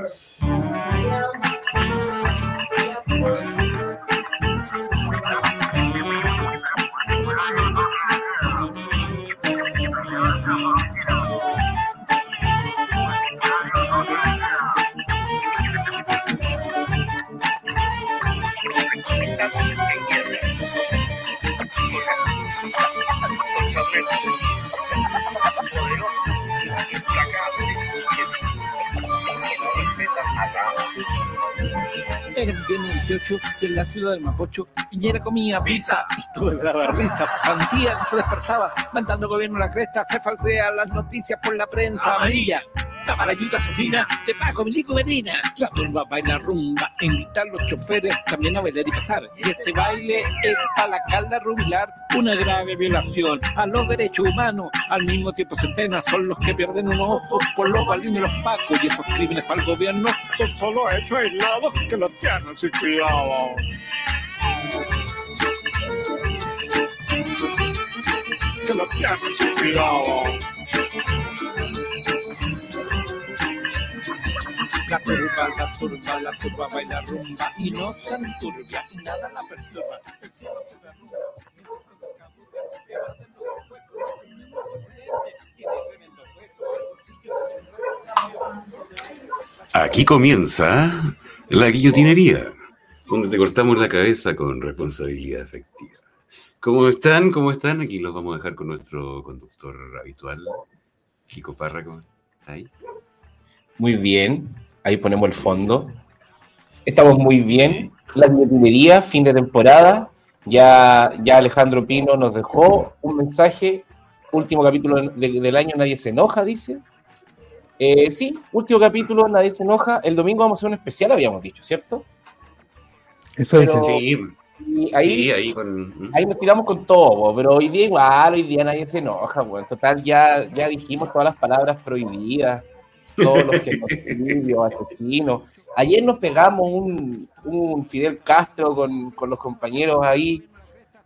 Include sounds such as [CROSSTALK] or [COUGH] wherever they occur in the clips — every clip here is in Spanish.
Era la ciudad del Mapocho, Piñera comía pizza y todo le daba risa. Santía no se despertaba, mandando gobierno la cresta, se falsea las noticias por la prensa amarilla. La ayuda asesina de Paco Milico Medina. La turba baila rumba, invitar los choferes también a bailar y pasar. Y este baile es para la calda rubilar una grave violación a los derechos humanos. Al mismo tiempo, centenas son los que pierden un ojo por los balines de los pacos. Y esos crímenes para el gobierno son solo hechos aislados que los tienen sin cuidado. Que los tienen sin cuidado. La turba, la turba, la turba baila rumba y no se enturbia y nada la perturba. El cielo se derrumba. Aquí comienza la guillotinería, donde te cortamos la cabeza con responsabilidad efectiva. ¿Cómo están? ¿Cómo están? Aquí los vamos a dejar con nuestro conductor habitual, Kiko Parra. ¿Cómo está ahí? Muy bien, ahí ponemos el fondo. Estamos muy bien. La guillotinería, fin de temporada. Ya, ya Alejandro Pino nos dejó un mensaje. Último capítulo de- del año, nadie se enoja, dice. Eh, sí, último capítulo, nadie se enoja. El domingo vamos a hacer un especial, habíamos dicho, ¿cierto? Eso Pero- dicen. Sí, Y ahí, sí, ahí con... ahí nos tiramos con todo, pero hoy día igual, hoy día nadie se enoja. Bueno, en total ya, ya dijimos todas las palabras prohibidas, todos los genocidios, asesinos. Ayer nos pegamos un, un Fidel Castro con, con los compañeros ahí,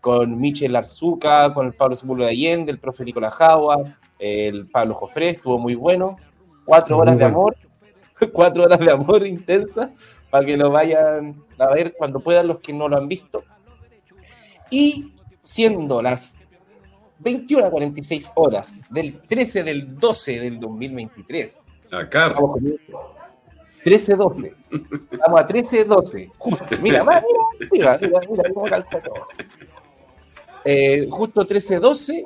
con Michel Arzuca, con el Pablo Sepúlveda de Allende, el profe Nicolás Jagua, el Pablo Jofré, estuvo muy bueno. Cuatro Muy horas de bueno. amor, [LAUGHS] cuatro horas de amor intensa, para que lo vayan a ver cuando puedan los que no lo han visto. Y siendo las 21 a 46 horas del 13 del 12 del 2023, Estamos con 13-12. Estamos a 13-12. Justo. Mira, mira, mira, mira, mira cómo calza todo. Eh, justo 13-12,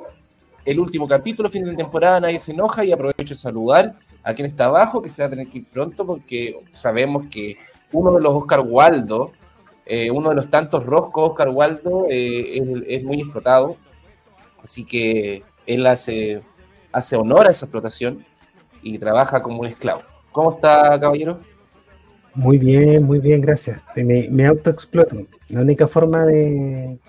el último capítulo, fin de temporada, nadie se enoja y aprovecho de saludar a quien está abajo, que se va a tener que ir pronto porque sabemos que uno de los Oscar Waldo, eh, uno de los tantos roscos Oscar Waldo, eh, es, es muy explotado. Así que él hace, hace honor a esa explotación y trabaja como un esclavo. ¿Cómo está, caballero? Muy bien, muy bien, gracias. Me, me autoexploto. La única forma de.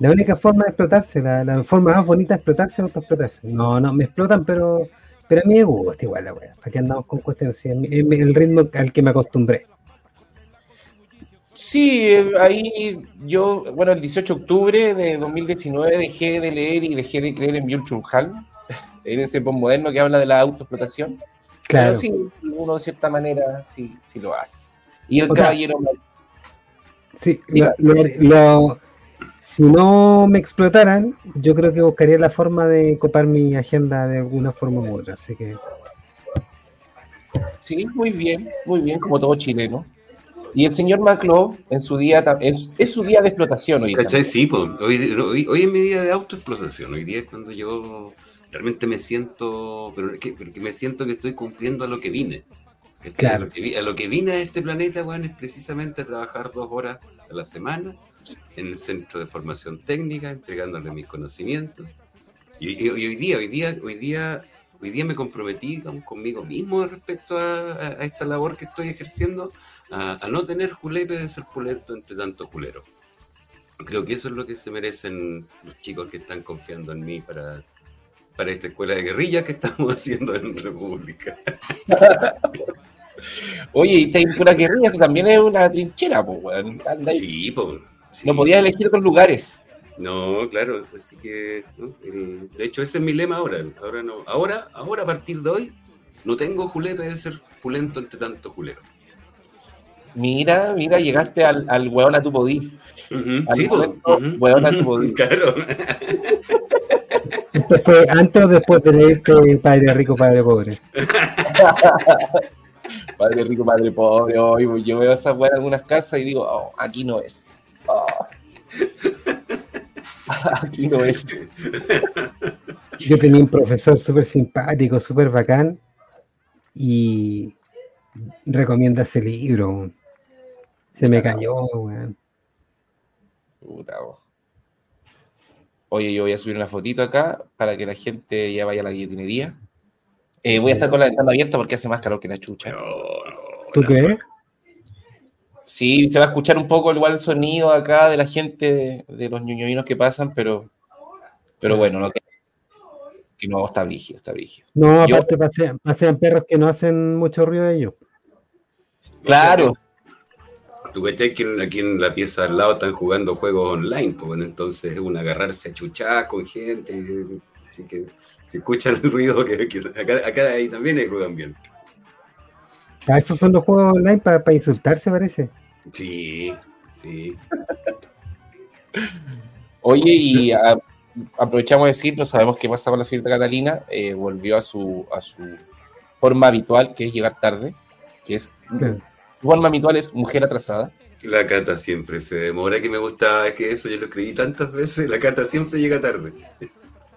La única forma de explotarse, la, la forma más bonita de explotarse es autoexplotarse. No, no, me explotan, pero, pero a mí me gusta igual la wea. ¿Para qué andamos con cuestiones? Sí, el ritmo al que me acostumbré. Sí, eh, ahí yo, bueno, el 18 de octubre de 2019 dejé de leer y dejé de creer en Han, en ese postmoderno que habla de la autoexplotación. Claro. Pero sí, uno de cierta manera sí, sí lo hace. Y el O sea, caballero Sí, lo- lo- lo- si no me explotaran, yo creo que buscaría la forma de copar mi agenda de alguna forma u otra. Así que Sí, muy bien, muy bien, como todo chileno. Y el señor Maclo, en su día, es, es su día de explotación hoy. ¿Cachai? también. Sí, pues, hoy, hoy, hoy es mi día de autoexplotación. Hoy día es cuando yo realmente me siento, pero que, pero que me siento que estoy cumpliendo a lo que vine. Claro. A, lo que, a lo que vine a este planeta, bueno, es precisamente a trabajar dos horas a la semana en el centro de formación técnica, entregándole mis conocimientos. Y, y- y hoy día, hoy día, hoy día, hoy día me comprometí digamos, conmigo mismo respecto a, a- a esta labor que estoy ejerciendo, a, no tener julepe de ser pulento entre tanto culero. Creo que eso es lo que se merecen los chicos que están confiando en mí para, para esta escuela de guerrilla que estamos [LAUGHS] haciendo en República. Oye, y en pura guerrilla, eso también es una trinchera, pues, weón. Sí, pues. sí. No podías elegir otros lugares. No, claro, así que, ¿no? El- de hecho, ese es mi lema ahora. Ahora, no, ahora, ahora a partir de hoy, no tengo julepe de ser pulento entre tanto culero. Mira, mira, llegaste al, al weón a tu podí. Al Sí, pues. ujú. weón, a tu podí. [LAUGHS] Claro. ¿Esto fue antes o después de leerte Padre Rico, Padre Pobre? [LAUGHS] Padre rico, padre pobre. Hoy yo veo esa weá en algunas casas y digo, oh, aquí no es. Oh. [LAUGHS] aquí no es. Yo tenía un profesor súper simpático, súper bacán, y recomienda ese libro. Se me cayó, weón. Puta, oh. Oye, yo voy a subir una fotito acá para que la gente ya vaya a la guilletinería. Eh, voy a estar con la ventana abierta porque hace más calor que la chucha. No, no, ¿Tú qué? Sí, se va a escuchar un poco igual el sonido acá de la gente, de, de los ñoñoinos que pasan, pero, pero bueno, no que, que no está brígido, está brígido. No, Yo- aparte pasean, pasean perros que no hacen mucho ruido ellos. Claro, Tú cachai que aquí en la pieza al lado están jugando juegos online, pues bueno, entonces es un agarrarse a chuchar con gente, así que se escuchan el ruido que, que acá, acá ahí también hay ruido ambiente. Para eso son los juegos online, para, insultarse, parece. Sí, sí. Oye, y a- aprovechamos de decir, no sabemos qué pasa con la señorita Catalina, eh, volvió a su, a su forma habitual, que es llegar tarde, que es, Claro. Su forma habitual es mujer atrasada. La Cata siempre se demora, que me gustaba, es que eso yo lo escribí tantas veces, la Cata siempre llega tarde.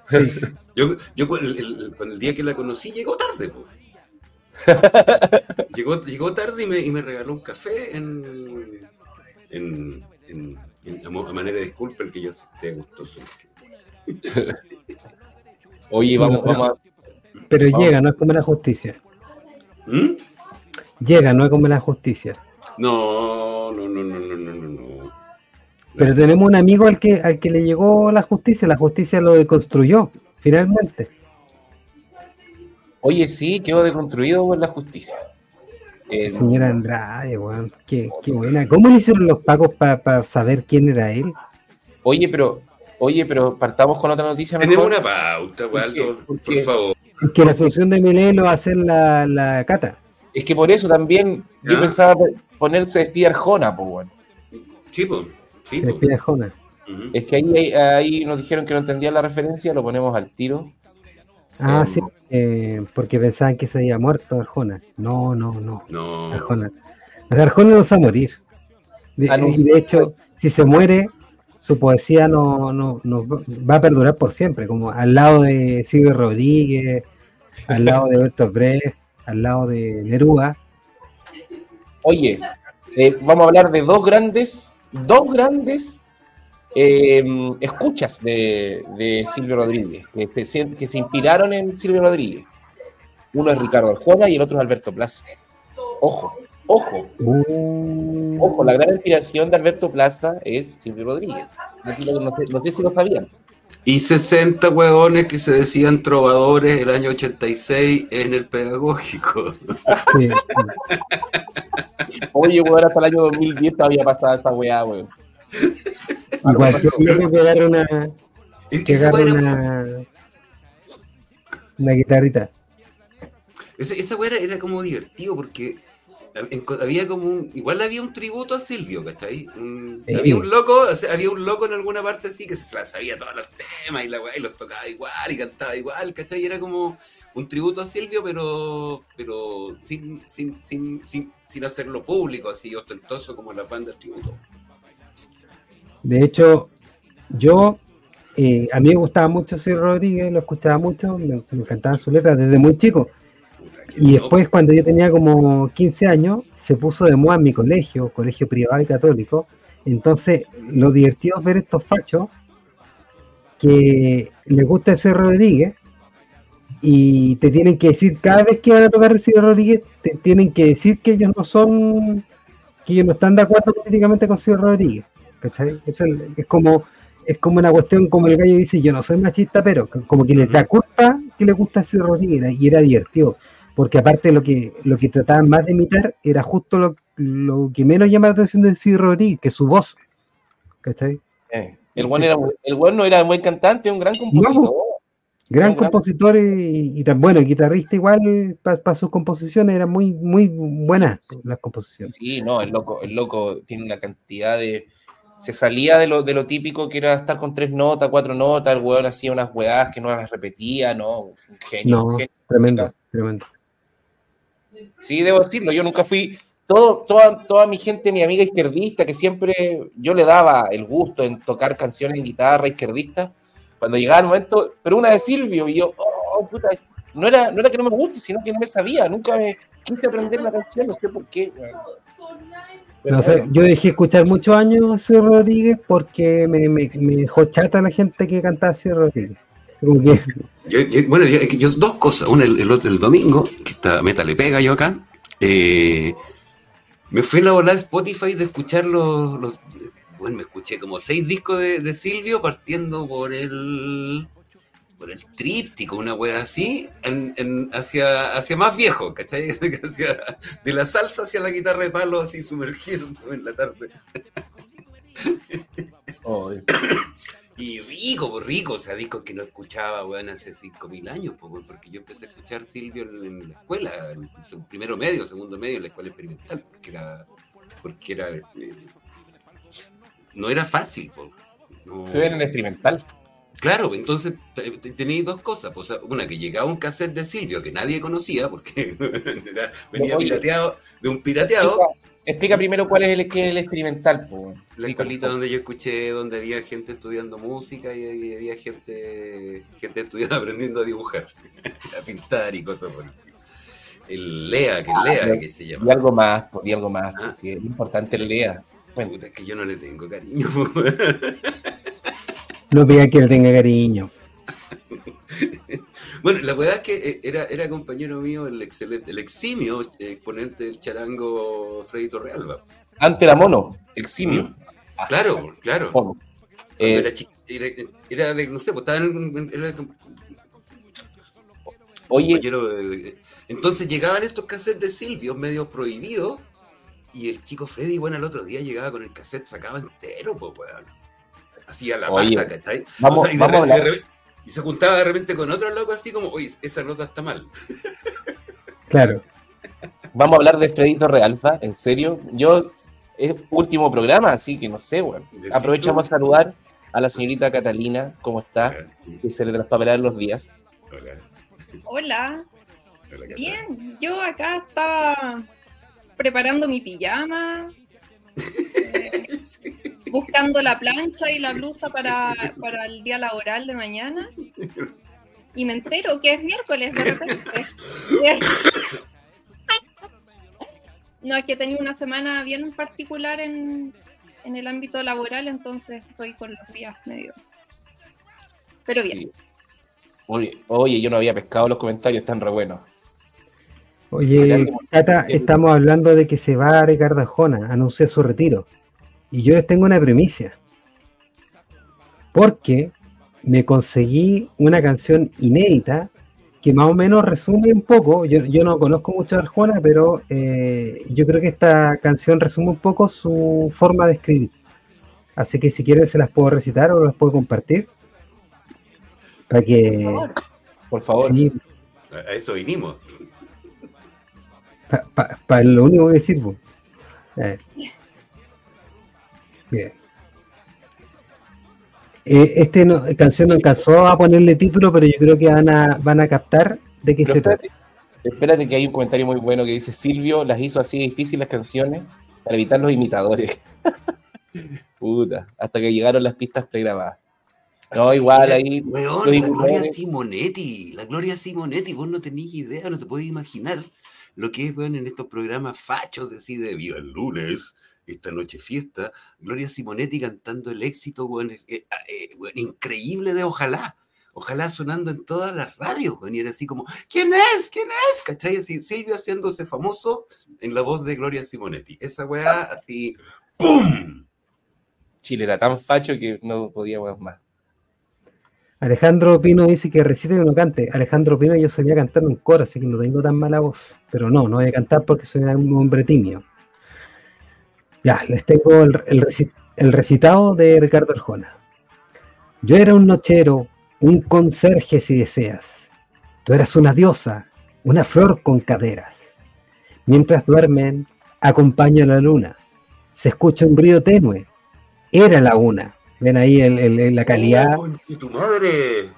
[LAUGHS] Yo, yo con el, el- con el día que la conocí llegó tarde, po. [LAUGHS] llegó, llegó tarde y me, y me regaló un café en, en, en- en- a manera de disculpa el que yo esté gustoso. [LAUGHS] Oye, vamos, Bueno, vamos a... Pero Vamos. llega, no es como la justicia. ¿Mm? Llega, no es como la justicia. No, no, no, no, no, no, no, no. Pero tenemos un amigo al que, al que le llegó la justicia, la justicia lo deconstruyó, finalmente. Oye, sí, quedó deconstruido por la justicia. Eh, Señora Andrade, weón, qué, qué buena. ¿Cómo le hicieron los pagos para saber quién era él? Oye, pero, oye, pero partamos con otra noticia Tenemos mejor. una pauta, ¿Por favor. Que la solución de Milei lo va a hacer la, la cata. Es que por eso también yo pensaba ponerse vestida Arjona, pues bueno. Sí, po. Sí, despide Jona. Ujú. Es que ahí, ahí nos dijeron que no entendían la referencia, lo ponemos al tiro. Ah, Em, sí, eh, porque pensaban que se había muerto Arjona. No, no, no. No. Arjona. Arjona no se va a morir. De- Ah, y de hecho, si se muere, su poesía no, no, no va a perdurar por siempre, como al lado de Silvio Rodríguez, al lado de Bertolt Brecht, al lado de Neruda. Oye, eh, vamos a hablar de dos grandes, dos grandes eh, escuchas de, de Silvio Rodríguez, que se, que se inspiraron en Silvio Rodríguez. Uno es Ricardo Arjona y el otro es Alberto Plaza. Ojo, ojo, Uh, ojo, la gran inspiración de Alberto Plaza es Silvio Rodríguez. Sé, no sé si lo sabían. Y 60 hueones que se decían trovadores el año 86 en el pedagógico. sí, sí. [LAUGHS] Oye, weón, hasta el año 2010 todavía pasaba esa weá, weón. Igual, yo creo que agarre una, que una, una guitarrita. esa- esa hueá era, era como divertido porque había como un, igual había un tributo a Silvio, ¿cachai? Un- Sí. Había un loco, o sea, había un loco en alguna parte así que se la sabía todos los temas y la y los tocaba igual y cantaba igual, ¿cachai? Era como un tributo a Silvio, pero pero sin, sin, sin, sin, sin hacerlo público, así ostentoso como las bandas tributo. De hecho, yo, eh, a mí me gustaba mucho Silvio Rodríguez, lo escuchaba mucho, me, me encantaban sus letras desde muy chico. Y después, cuando yo tenía como 15 años, se puso de moda en mi colegio, colegio privado y católico. Entonces, lo divertido es ver estos fachos que les gusta ese Rodríguez y te tienen que decir, cada vez que van a tocar Silvio Rodríguez, te tienen que decir que ellos no son, que ellos no están de acuerdo políticamente con Silvio Rodríguez. ¿Cachai? Es, es como es como una cuestión como el gallo dice, yo no soy machista, pero como que les da culpa que le gusta Silvio Rodríguez y era divertido porque aparte lo que lo que trataban más de imitar era justo lo, lo que menos llama la atención de Silvio Rodríguez, que su voz. ¿Cachai? Eh, el el weón no era un buen cantante, un gran compositor. Gran No, gran- compositor y, y tan bueno, guitarrista igual para sus composiciones, eran muy, muy buenas las composiciones. Sí, no, el loco, el loco tiene una cantidad de. Se salía de lo, de lo típico que era estar con tres notas, cuatro notas, el weón hacía unas weás que no las repetía, ¿no? Un genio, No, un genio. tremendo, tremendo. Sí, debo decirlo, yo nunca fui. Todo, toda, toda mi gente, mi amiga izquierdista, que siempre yo le daba el gusto en tocar canciones en guitarra izquierdista, cuando llegaba el momento, pero una de Silvio, y yo, oh, puta, no era, no era que no me guste, sino que no me sabía, nunca me quise aprender una canción, no sé por qué. Yo dejé escuchar muchos años a Rodríguez porque me, me, dejó chata la gente que cantaba Ciro Rodríguez. Yo- yo- bueno, yo, yo- dos cosas. Una, el, el otro, el domingo, que está Meta le pega yo acá. eh, me fui a la volada de Spotify de escuchar los, los- Bueno, me escuché como seis discos de, de Silvio partiendo por el. Por el tríptico, una wea así, en, en- hacia, hacia más viejo, ¿cachai? [LAUGHS] Hacia- de la salsa hacia la guitarra de palo, así sumergido en la tarde. oh, [COUGHS] Y rico, rico, o sea, discos que no escuchaba, weón, hace 5.000 años, pues, porque yo empecé a escuchar Silvio en, la escuela, en primero medio, segundo medio, en la escuela experimental, porque era, porque era, eh, no era fácil, pues. No- en el experimental. Claro, entonces te- te- tenéis dos cosas, pues, una que llegaba un cassette de Silvio que nadie conocía, porque [LAUGHS] era- venía pirateado, de un pirateado, explica primero cuál es el, qué es el experimental. po. La escuelita donde yo escuché, donde había gente estudiando música y había había gente, gente estudiando, [LAUGHS] aprendiendo a dibujar, [LAUGHS] a pintar y cosas por el estilo. El Lea, que Ah, Lea, que se Y llama. algo más, po, y algo más. Ah. sí, es importante el lea. Bueno, Puta, es que yo no le tengo cariño. [LAUGHS] no pida que él tenga cariño. Bueno, la verdad es que eh, era, era compañero mío el excelente, el eximio eh, exponente del charango Freddy Torrealba. Ante la mono, el simio. Ah, Claro, claro. mono. Eh, era, era, era de, no sé, pues estaba en, era oye, de- Entonces llegaban estos cassettes de Silvio medio prohibidos y el chico Freddy, bueno, el otro día llegaba con el cassette, sacaba entero, pues, weón. Hacía la Oye, pasta, ¿cachai? vamos- O sea, vamos a hablar. Y se juntaba de repente con otro loco así como, oye, esa nota está mal. [LAUGHS] Claro. vamos a hablar de Fredito Realfa, en serio. Yo, es último programa, así que no sé, bueno. Aprovechamos a saludar a la señorita Catalina, ¿cómo está? Hola, Que se le traspapelaron los días. hola, Hola, hola, bien. Yo acá estaba preparando mi pijama, [LAUGHS] buscando la plancha y la blusa para, para el día laboral de mañana. Y me entero que es miércoles de repente. No, es que he tenido una semana bien particular en, en el ámbito laboral, entonces estoy con los días medio. Pero bien. Sí. Oye, oye, yo no había pescado los comentarios, están re buenos. Oye, Cata, estamos hablando de que se va Ricardo Arjona, anuncia su retiro. Y yo les tengo una primicia. Porque me conseguí una canción inédita que más o menos resume un poco. Yo, yo no conozco mucho a Arjona, pero eh, yo creo que esta canción resume un poco su forma de escribir. Así que si quieren se las puedo recitar o las puedo compartir. Para que... Por favor. Por favor. sí, A eso vinimos. Para lo único que sirvo. Eh. Bien. Eh, este no, canción no alcanzó a ponerle título, pero yo creo que van a, van a captar de qué Pero se trata. espérate, que hay un comentario muy bueno que dice Silvio las hizo así difíciles las canciones para evitar los imitadores. [LAUGHS] Puta, hasta que llegaron las pistas pregrabadas. No, igual ahí. Weón, la Gloria Simonetti, la Gloria Simonetti, vos no tenés idea, no te podés imaginar lo que es, weón, en estos programas fachos, de así de Viva el lunes, esta noche fiesta, Gloria Simonetti cantando el éxito, eh, eh, eh, increíble de Ojalá. Ojalá sonando en todas las radios, y era así como, ¿quién es? ¿Quién es? ¿Cachai? Así, Silvio haciéndose famoso en la voz de Gloria Simonetti. Esa weá, así, ¡pum! Chile era tan facho que no podíamos más. Alejandro Pino dice que recite y no cante. Alejandro Pino yo solía cantar en un coro, así que no tengo tan mala voz. Pero no, no voy a cantar porque soy un hombre tímido. Ya, les tengo el, el reci- el recitado de Ricardo Arjona. Yo era un nochero, un conserje si deseas. Tú eras una diosa, una flor con caderas. Mientras duermen, acompaña a la luna. Se escucha un ruido tenue. Era la una. Ven ahí el- el- la calidad. ¡Oh, tu madre!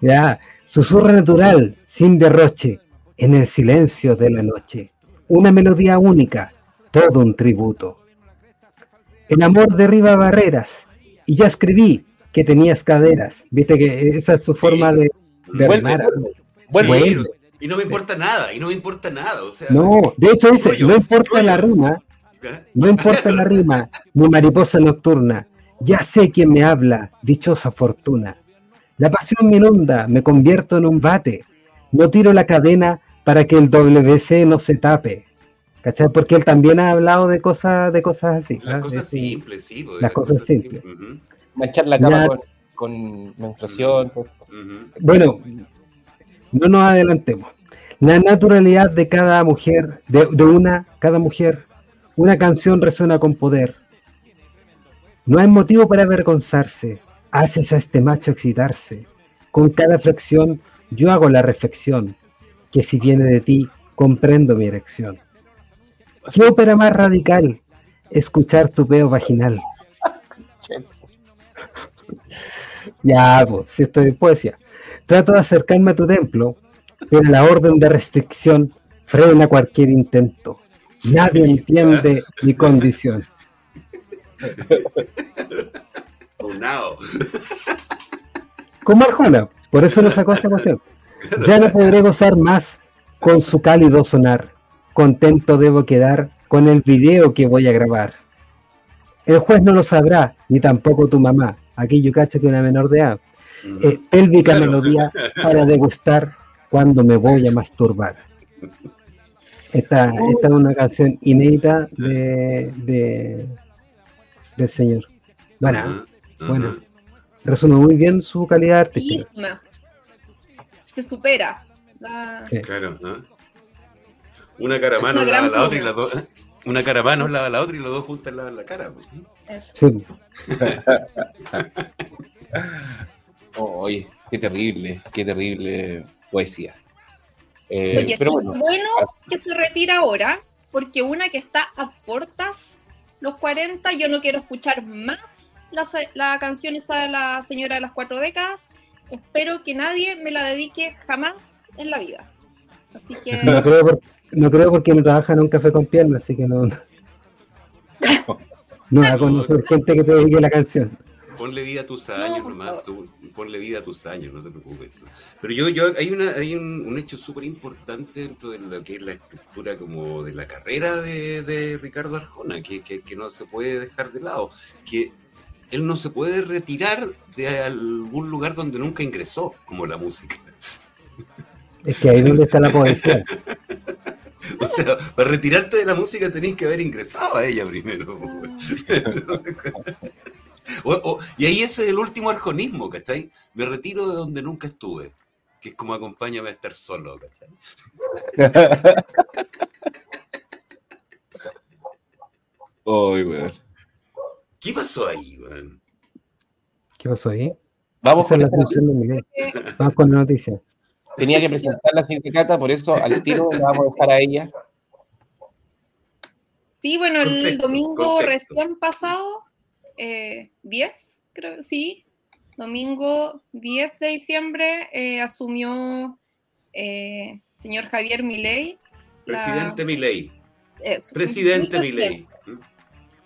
Ya, susurra natural, sin derroche, en el silencio de la noche. Una melodía única, todo un tributo. El amor derriba barreras, y ya escribí que tenías caderas. Viste que esa es su forma de, de Vuelve, vuelve. Bueno. y no me importa nada, y no me importa nada. O sea, No, de hecho dice, [LAUGHS] no importa la rima, no importa la rima, ni mariposa nocturna. Ya sé quién me habla, dichosa fortuna. La pasión me inunda, me convierto en un bate. No tiro la cadena para que el WC no se tape. ¿Cachai? Porque él también ha hablado de cosas, de cosas así. Las cosas De- simples, sí. pues, Las cosas simples. Ujú, Manchar la cama Ya. con, con menstruación. cosas. ujú. Bueno, no nos adelantemos. La naturalidad de cada mujer, de, de una, cada mujer, una canción resuena con poder. No hay motivo para avergonzarse. Haces a este macho excitarse. Con cada flexión yo hago la reflexión, que si viene de ti, comprendo mi erección. ¿Qué ópera más radical? Escuchar tu peo vaginal. Ya, pues, si esto es poesía. Trato de acercarme a tu templo, pero la orden de restricción frena cualquier intento. Nadie entiende mi condición. Unao. Como Arjona, por eso lo sacó esta cuestión. Ya no podré gozar más con su cálido sonar. Contento debo quedar con el video que voy a grabar. El juez no lo sabrá, ni tampoco tu mamá. Aquí yo cacho que una menor de edad. Eh, pélvica Claro. melodía [LAUGHS] para degustar cuando me voy a masturbar. Esta, esta es una canción inédita de, de- del señor. Bueno, Ajá, ajá. bueno. resume muy bien su calidad artística. Se supera. La- Sí. Claro, ¿ah? Una caravana Una lava la otra y las dos. Una caravana lava la otra y los dos juntas lavan la cara. pues. eso. Sí. Oh, [LAUGHS] oye, qué terrible, qué terrible poesía. Eh, Oye, pero sí, bueno, bueno que se retira ahora, porque una que está a portas, los 40, yo no quiero escuchar más la, la canción esa de la señora de las cuatro décadas. Espero que nadie me la dedique jamás en la vida. Así que No creo, por- no creo porque no trabaja en un café con piernas, así que no. No, no va a conocer gente que te dedique la canción. Ponle vida a tus años por nomás, tú, ponle vida a tus años, no te preocupes. tú. Pero yo, yo hay una, hay un, un hecho súper importante dentro de lo que es la estructura como de la carrera de, de Ricardo Arjona, que, que, que no se puede dejar de lado, que él no se puede retirar de algún lugar donde nunca ingresó, como la música. Es que ahí es donde está la poesía. [LAUGHS] [LAUGHS] O sea, para retirarte de la música tenés que haber ingresado a ella primero. [LAUGHS] O- o- y ahí ese es el último arjonismo, ¿cachai? Me retiro de donde nunca estuve, que es como acompáñame a estar solo, ¿cachai? [LAUGHS] Ay, weón. ¿Qué pasó ahí, weón? ¿Qué pasó ahí? Vamos Esa con la esta- asunción de Miguel. eh, Vamos con la noticia. Tenía que presentar la siguiente cata, por eso al tiro la vamos a dejar a ella. sí, bueno, el Contexto, domingo contexto. recién pasado, eh, 10, creo, sí, domingo 10 de diciembre, eh, asumió eh, señor Javier Milei. la- Presidente Milei. eso, Presidente Milei.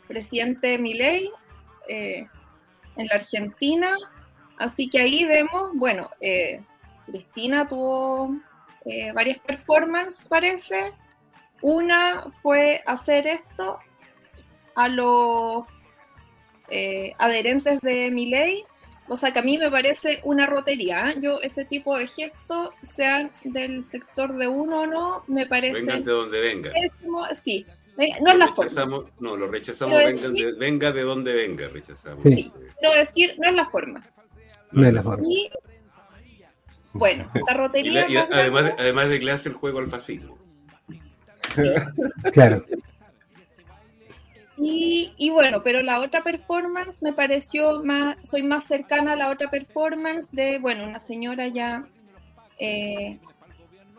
presidente Milei eh, en la Argentina. Así que ahí vemos, bueno, eh, Cristina tuvo eh, varias performances, parece. Una fue hacer esto a los eh, adherentes de Milei, cosa que a mí me parece una rotería. ¿eh? Yo ese tipo de gestos, sean del sector de uno o no, me parece Vengan de donde vengan. pésimo. Sí, eh, no es Lo la forma. rechazamos, no, lo rechazamos, Pero vengan de- venga de donde venga, rechazamos. Sí. Sí. Quiero decir, no es la forma. No es la forma. Y bueno, [LAUGHS] la Y rotería. la- y más además, grande- además de que le hace el juego al fascismo. [LAUGHS] Claro. Y, y bueno, pero la otra performance me pareció más, soy más cercana a la otra performance de, bueno, una señora ya eh,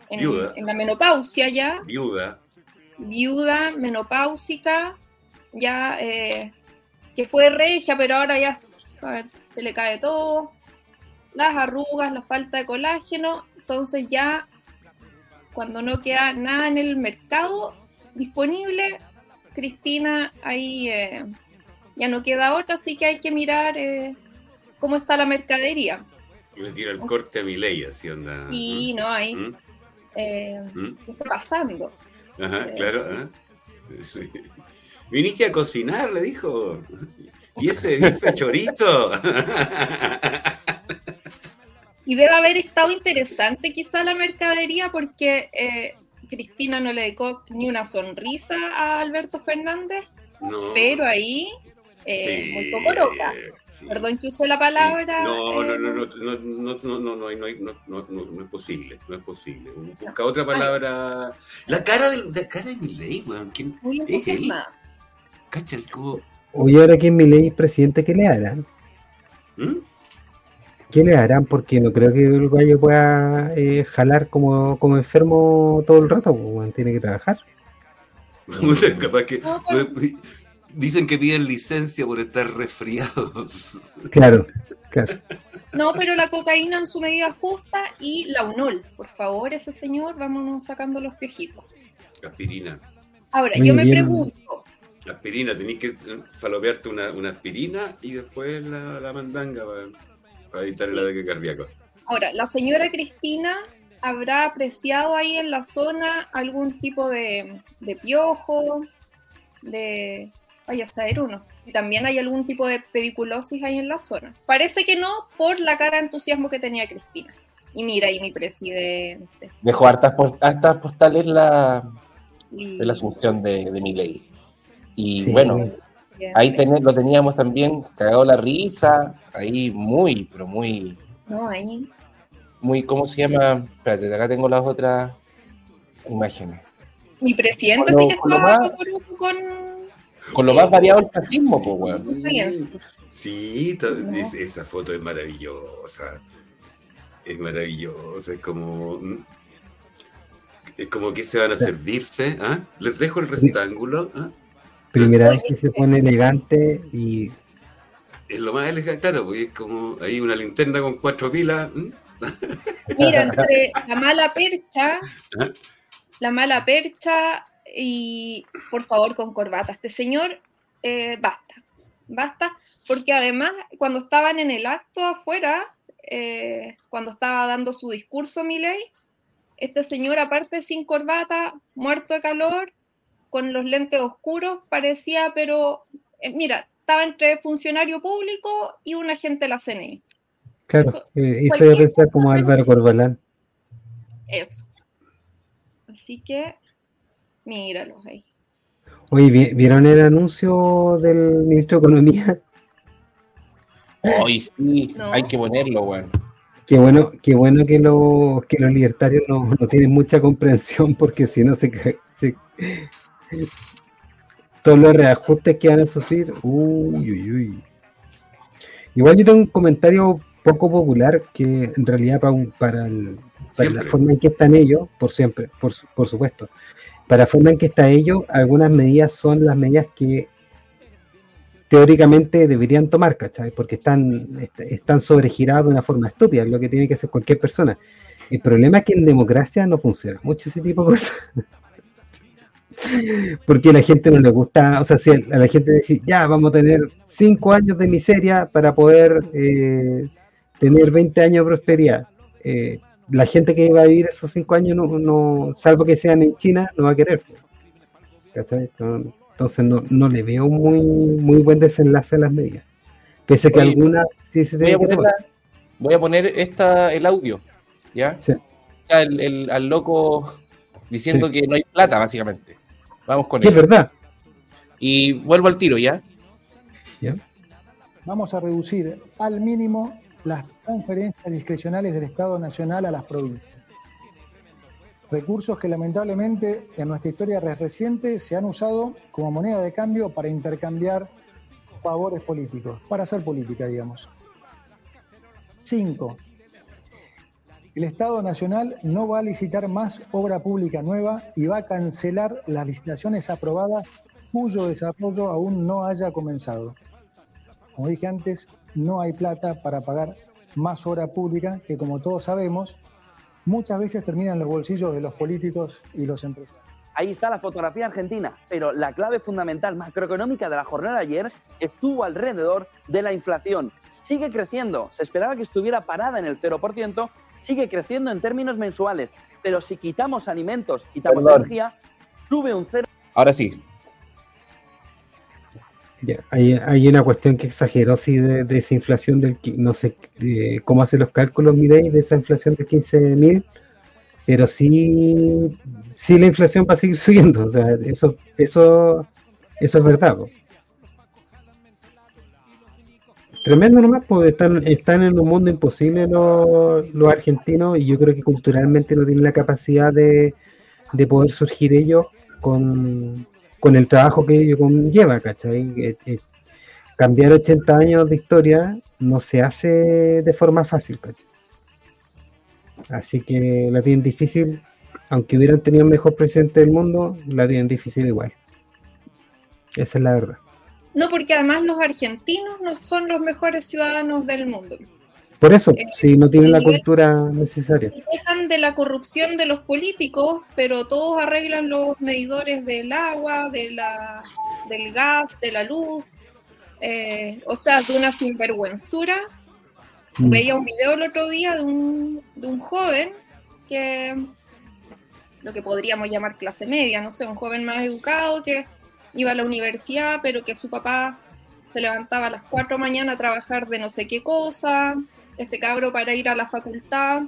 en, Viuda. en la menopausia ya, Viuda. viuda, menopáusica, ya eh, que fue regia, pero ahora ya a ver, se le cae todo, las arrugas, la falta de colágeno, entonces ya cuando no queda nada en el mercado disponible, Cristina ahí eh, ya no queda otra, así que hay que mirar eh, cómo está la mercadería. Y le tira el corte a mi ley, así onda. Sí, no, ahí, ¿Mm? eh, ¿Mm? ¿qué está pasando? Ajá, Eh, claro. Viniste a cocinar, le dijo. Y ese bife chorizo. [LAUGHS] Y debe haber estado interesante quizá la mercadería porque eh, Cristina no le dedicó ni una sonrisa a Alberto Fernández, No. pero ahí eh, Sí, muy poco loca. sí. Perdón que usé la palabra. No, no, eh, no, no, no, no, no, no, no, hay- no, hay- no, no, no, no es posible, no es posible. Busca otra palabra. La cara de, la cara de Milei, weón. ¿Quién? Muy ¿Es él? Cacha, es como. Oye, ahora que mi ley presidente, ¿qué le harán? ¿Mm? ¿Qué le harán? Porque no creo que el gallo pueda eh, jalar como, como enfermo todo el rato, pues, tiene que trabajar. [LAUGHS] Capaz que. Dicen que piden licencia por estar resfriados. [LAUGHS] Claro, claro. No, pero la cocaína en su medida justa y la UNOL. Por favor, ese señor, vámonos sacando los piojitos. Aspirina. Ahora, Muy yo me bien. pregunto, Aspirina, tenés que falopearte una, una aspirina y después la, la mandanga para, para evitar el ataque cardíaco. ahora, ¿la señora Cristina habrá apreciado ahí en la zona algún tipo de, de piojo? De. Vaya a saber uno. Y también hay algún tipo de pediculosis ahí en la zona. Parece que no, por la cara de entusiasmo que tenía Cristina. Y mira ahí mi presidente. Dejó hartas, pos- hartas postales la, Y- de la asunción de, de Milei. Y Sí. bueno, ahí ten- lo teníamos también cagado la risa, ahí muy, pero muy, No, ahí. muy, ¿cómo se llama? Espérate, de acá tengo las otras imágenes. Mi presidente sí que con lo estaba con. Con lo más variado el fascismo, pues, weón. Sí, esa foto es maravillosa. Es maravillosa, es como. Es como que se van a servirse. ¿ah? Les dejo el rectángulo. ¿ah? Primera vez que se pone elegante y Es lo más elegante, claro, porque es como ahí una linterna con cuatro pilas. [LAUGHS] Mira, entre [LAUGHS] la mala percha, Ajá. la mala percha y por favor con corbata. Este señor, eh, basta, basta, porque además cuando estaban en el acto afuera, eh, cuando estaba dando su discurso Milei, este señor aparte sin corbata, muerto de calor, con los lentes oscuros, parecía, pero eh, mira, estaba entre funcionario público y un agente de la CNI. claro, Eso- eh, hizo yo pensar como Álvaro Corbalán. Eso. Así que, míralos ahí. Oye, ¿vi- ¿vieron el anuncio del ministro de Economía? Hoy sí, No. hay que ponerlo, weón. Qué bueno, qué bueno que, los que los libertarios no, no tienen mucha comprensión porque si no se, se- todos los reajustes que van a sufrir. Uy, uy, uy. Igual yo tengo un comentario poco popular que en realidad para, un- para, el- para la forma en que están ellos, por siempre, por, por supuesto, para la forma en que está ellos, algunas medidas son las medidas que teóricamente deberían tomar, ¿cachai? Porque están, est- están sobregirados de una forma estúpida, es lo que tiene que hacer cualquier persona. El problema es que en democracia no funciona mucho ese tipo de cosas. Porque a la gente no le gusta, o sea, si a la gente dice, ya, vamos a tener cinco años de miseria para poder eh, tener 20 años de prosperidad. Eh, la gente que va a vivir esos cinco años, no, no, salvo que sean en China, no va a querer. ¿cachai? Entonces no, no le veo muy, muy buen desenlace a las medidas. Pese a que Oye, algunas sí se Voy a poner, la- voy a poner esta, el audio, ¿ya? Sí. O sea, el, el- al loco diciendo que no hay plata, básicamente. Vamos con Que es verdad. Y vuelvo al tiro, ¿ya? Vamos a reducir al mínimo las transferencias discrecionales del Estado Nacional a las provincias. recursos que lamentablemente en nuestra historia reciente se han usado como moneda de cambio para intercambiar favores políticos, para hacer política, digamos. Cinco, el Estado Nacional no va a licitar más obra pública nueva y va a cancelar las licitaciones aprobadas cuyo desarrollo aún no haya comenzado. Como dije antes, no hay plata para pagar más obra pública que, como todos sabemos, muchas veces termina en los bolsillos de los políticos y los empresarios. Ahí está la fotografía argentina, pero la clave fundamental macroeconómica de la jornada de ayer estuvo alrededor de la inflación. Sigue creciendo, se esperaba que estuviera parada en el 0%, sigue creciendo en términos mensuales, pero si quitamos alimentos, quitamos Perdón. energía, sube un 0%. Ahora sí, Ya, hay, hay una cuestión que exageró, sí, de, de esa inflación del, no sé de cómo hace los cálculos, Mireille, de esa inflación de 15.000, pero sí, sí la inflación va a seguir [LAUGHS] subiendo, o sea, eso, eso, eso es verdad. po. Tremendo nomás, pues están, están en un mundo imposible los, los argentinos y yo creo que culturalmente no tienen la capacidad de, de poder surgir ellos con, con el trabajo que ello conlleva, ¿cachai? Eh, eh, cambiar 80 años de historia no se hace de forma fácil, ¿cachai? Así que la tienen difícil, aunque hubieran tenido el mejor presidente del mundo, la tienen difícil igual. Esa es la verdad. No, porque además los argentinos no son los mejores ciudadanos del mundo. Por eso, Eh, si no tienen la cultura necesaria. Se quejan de la corrupción de los políticos, pero todos arreglan los medidores del agua, de la, del gas, de la luz. Eh, o sea, de una sinvergüenzura. Mm. Veía un video el otro día de un, de un joven que lo que podríamos llamar clase media, no sé, un joven más educado que iba a la universidad, pero que su papá se levantaba a las 4 de la mañana a trabajar de no sé qué cosa. Este cabro para ir a la facultad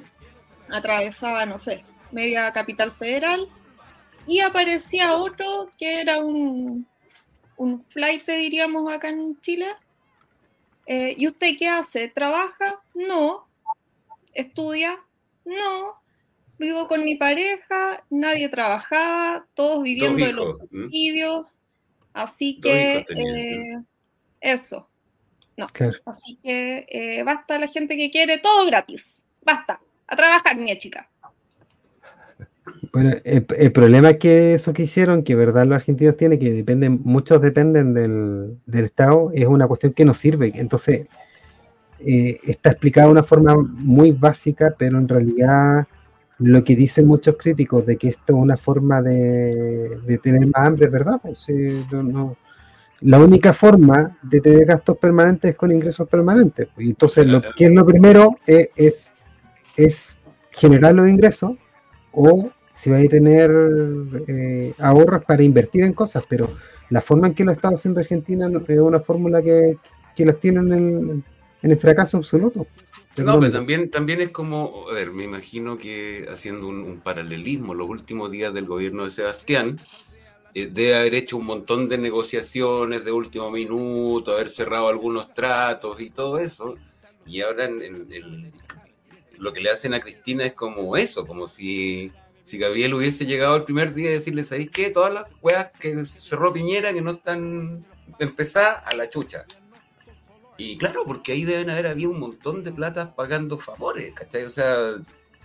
atravesaba, no sé, media capital federal y aparecía otro que era un, un flight, diríamos acá en Chile. Eh, ¿Y usted qué hace? ¿Trabaja? No. ¿Estudia? No. Vivo con mi pareja, nadie trabajaba, todos viviendo de los subsidios. Así que eh, eso. Claro. Así que eh, basta la gente que quiere todo gratis. Basta. A trabajar, mi chica. Bueno, el, el problema es que eso que hicieron, que verdad los argentinos tienen, que dependen, muchos dependen del, del Estado, es una cuestión que no sirve. Entonces, eh, está explicado de una forma muy básica, pero en realidad lo que dicen muchos críticos de que esto es una forma de, de tener más hambre, verdad. Pues, no- no- la única forma de tener gastos permanentes es con ingresos permanentes. Y entonces, lo que es lo primero es, es, es generar los ingresos o si vais a tener eh, ahorros para invertir en cosas, pero la forma en que lo está haciendo Argentina es una fórmula que, que las tiene en el, en el fracaso absoluto. No, pero también, también es como, a ver, me imagino que haciendo un, un paralelismo, los últimos días del gobierno de Sebastián, eh, debe haber hecho un montón de negociaciones de último minuto, haber cerrado algunos tratos y todo eso, y ahora en- en- en- lo que le hacen a Cristina es como eso, como si, si Gabriel hubiese llegado el primer día y decirle, ¿sabéis qué? Todas las weas que cerró Piñera que no están empezadas a la chucha. Y claro, porque ahí deben haber habido un montón de plata pagando favores, ¿cachai? O sea,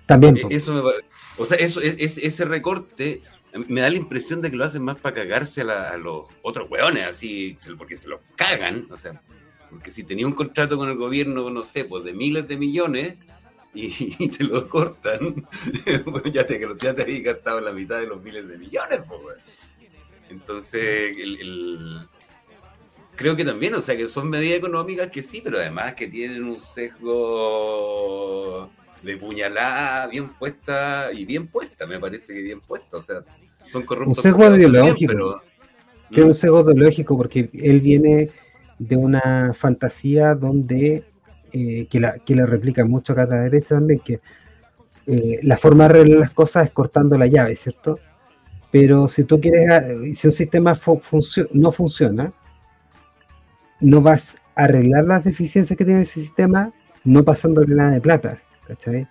También, eh, eso me o sea, eso, es- es- ese recorte me da la impresión de que lo hacen más para cagarse a, la- a los otros hueones, así, porque se los cagan, o sea, porque si tenía un contrato con el gobierno, no sé, pues de miles de millones y, [LAUGHS] y te lo cortan, [LAUGHS] bueno, ya te, ya te habías gastado la mitad de los miles de millones, pues. Entonces, el- el- creo que también, o sea, que son medidas económicas que sí, pero además que tienen un sesgo de puñalada bien puesta y bien puesta, me parece que bien puesta, o sea, son corruptos. Un sesgo ideológico. pero- que es un sesgo ideológico, porque él viene de una fantasía donde, eh, que, la, que la replica mucho acá a la derecha también, que eh, la forma de arreglar las cosas es cortando la llave, ¿cierto? Pero si tú quieres, ah, si un sistema fu- funcio- no funciona, no vas a arreglar las deficiencias que tiene ese sistema no pasándole nada de plata, ¿cachai?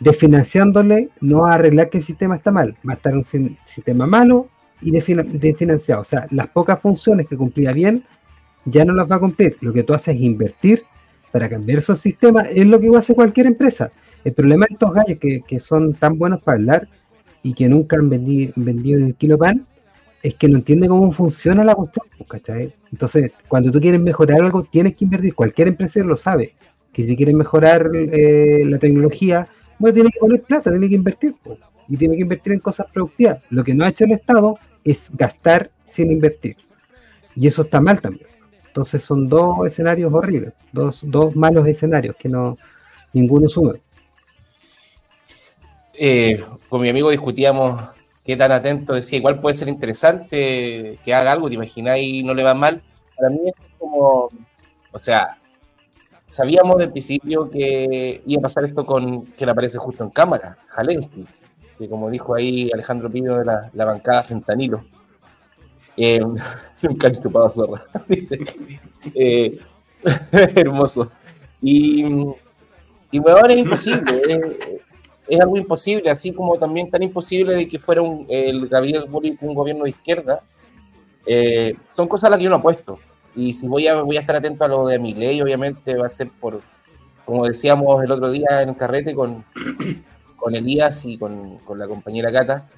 Desfinanciándole no va a arreglar que el sistema está mal, va a estar un sistema malo y desfina- desfinanciado. O sea, las pocas funciones que cumplía bien ya no las va a cumplir. Lo que tú haces es invertir para cambiar esos sistemas, es lo que hacer cualquier empresa. El problema de estos gallos que, son tan buenos para hablar y que nunca han vendi- vendido ni un kilo pan, es que no entienden cómo funciona la cuestión, pues, ¿cachai? Entonces, cuando tú quieres mejorar algo, tienes que invertir. Cualquier empresario lo sabe, que si quieres mejorar eh, la tecnología, bueno, tiene que poner plata, tiene que invertir, pues, y tiene que invertir en cosas productivas. Lo que no ha hecho el Estado es gastar sin invertir. Y eso está mal también. Entonces son dos escenarios horribles, dos, dos malos escenarios que no ninguno suma. Eh, con mi amigo discutíamos qué tan atento decía, igual puede ser interesante que haga algo, te imagináis, no le va mal. Para mí es como, o sea, sabíamos del principio que iba a pasar esto con que le aparece justo en cámara, Jalensky, que como dijo ahí Alejandro Pino de la, la bancada Fentanilo. Eh, nunca han chupado zorra, [LAUGHS] dice. Eh, [LAUGHS] hermoso. Y, y weón, es imposible, es, es algo imposible, así como también tan imposible de que fuera un, el Gabriel Boric un gobierno de izquierda. Eh, son cosas a las que yo no apuesto. Y si voy a, voy a estar atento a lo de mi ley, obviamente va a ser por, como decíamos el otro día en el carrete con, con Elías y con, con la compañera Cata.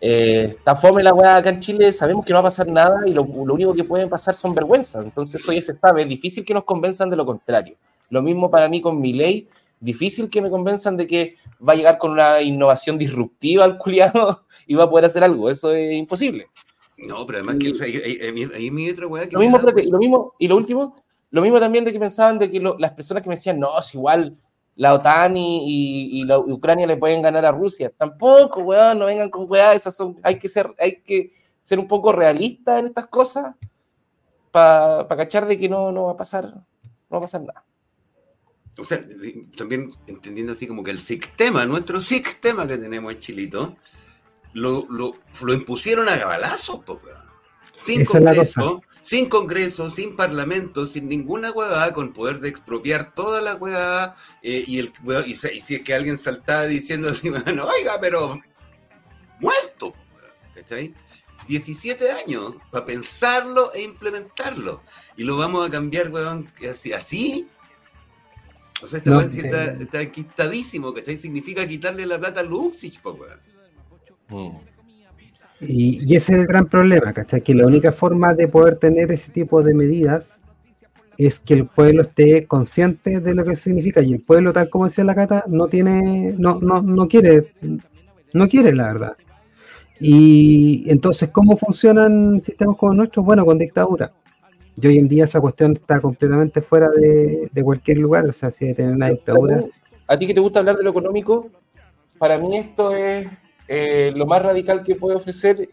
Eh, está fome la weá acá en Chile, sabemos que no va a pasar nada y lo, lo único que pueden pasar son vergüenzas. Entonces, ya se sabe, es difícil que nos convenzan de lo contrario. Lo mismo para mí con mi ley, difícil que me convenzan de que va a llegar con una innovación disruptiva al culiado y va a poder hacer algo. Eso es imposible. No, pero además que, o sea, ahí- ahí- ahí mi otra weá que Lo mismo, da, lo mismo, y lo último, lo mismo también de que pensaban de que lo- las personas que me decían, no, es igual la OTAN y, y- y la Ucrania le pueden ganar a Rusia. Tampoco, weón, no vengan con weá, esas son, hay que ser, hay que ser un poco realistas en estas cosas para cachar de que no, no va a pasar, no va a pasar nada. O sea, también entendiendo así como que el sistema, nuestro sistema que tenemos en Chilito, lo, lo, lo impusieron a gabalazos, po, weón. Sin Esa es la congreso, sin congreso, sin parlamento, sin ninguna huevada, con poder de expropiar toda la huevada, eh, y, el, y, se- y si es que alguien saltaba diciendo así, [LAUGHS] bueno, oiga, pero muerto, ¿cachai? 17 años para pensarlo e implementarlo. Y lo vamos a cambiar, weón, así, así o sea, esta No, sí está, está quitadísimo, ¿cachai? Significa quitarle la plata a Luxich, po, weón. Mm. Y, y ese es el gran problema, ¿cachai? Que la única forma de poder tener ese tipo de medidas es que el pueblo esté consciente de lo que significa. Y el pueblo, tal como decía la Cata, no tiene, no, no, no quiere, no quiere la verdad. Y entonces, ¿cómo funcionan sistemas como nuestros? Bueno, con dictadura. Y hoy en día esa cuestión está completamente fuera de, de cualquier lugar. O sea, si hay que tener una dictadura. A ti que te gusta hablar de lo económico, para mí esto es eh, lo más radical que puede ofrecer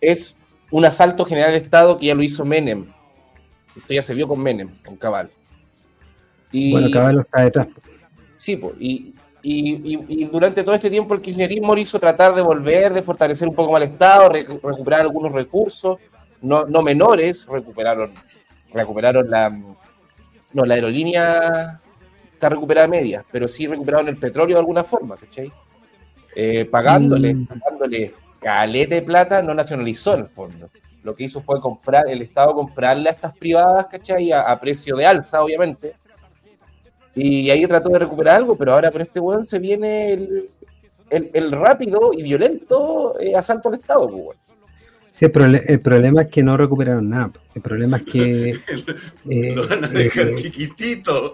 es un asalto general al Estado que ya lo hizo Menem. Esto ya se vio con Menem, con Cabal. Y, Bueno, Caballo está detrás. Sí, po, y, y- y- y durante todo este tiempo el kirchnerismo lo hizo tratar de volver, de fortalecer un poco más el Estado, re- recuperar algunos recursos, no, no menores, recuperaron, recuperaron la, no, la aerolínea está recuperada a medias, pero sí recuperaron el petróleo de alguna forma, ¿cachai? Eh, pagándole, Mm. pagándole calete de plata, no nacionalizó en el fondo. Lo que hizo fue comprar, el Estado comprarle a estas privadas, ¿cachai? A, a precio de alza, obviamente. Y ahí trató de recuperar algo, pero ahora con este weón se viene el, el- el rápido y violento eh, asalto al Estado, pues, weón. Sí, el, prole- el problema es que no recuperaron nada. El problema es que. [LAUGHS] eh, Lo van a dejar eh, chiquitito.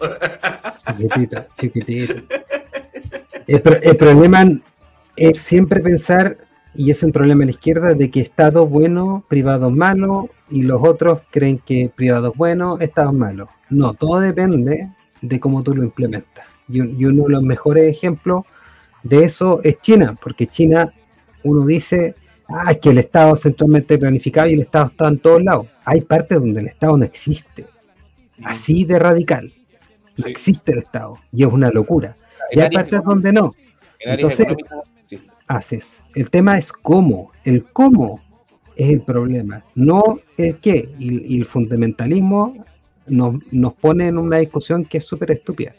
El, pro- el problema es siempre pensar, y es un problema de la izquierda, de que Estado bueno, privado malo, y los otros creen que privado es bueno, Estado es malo. No, todo depende de cómo tú lo implementas. Y, un- y uno de los mejores ejemplos de eso es China, porque China, uno dice, ah, es que el Estado es centralmente planificado y el Estado está en todos lados. Hay partes donde el Estado no existe. Así de radical. No Sí. existe el Estado. Y es una locura. En Y hay partes donde no. Entonces- sí. Haces. El tema es cómo. El cómo es el problema, no el qué. Y, y el fundamentalismo nos, nos pone en una discusión que es súper estúpida.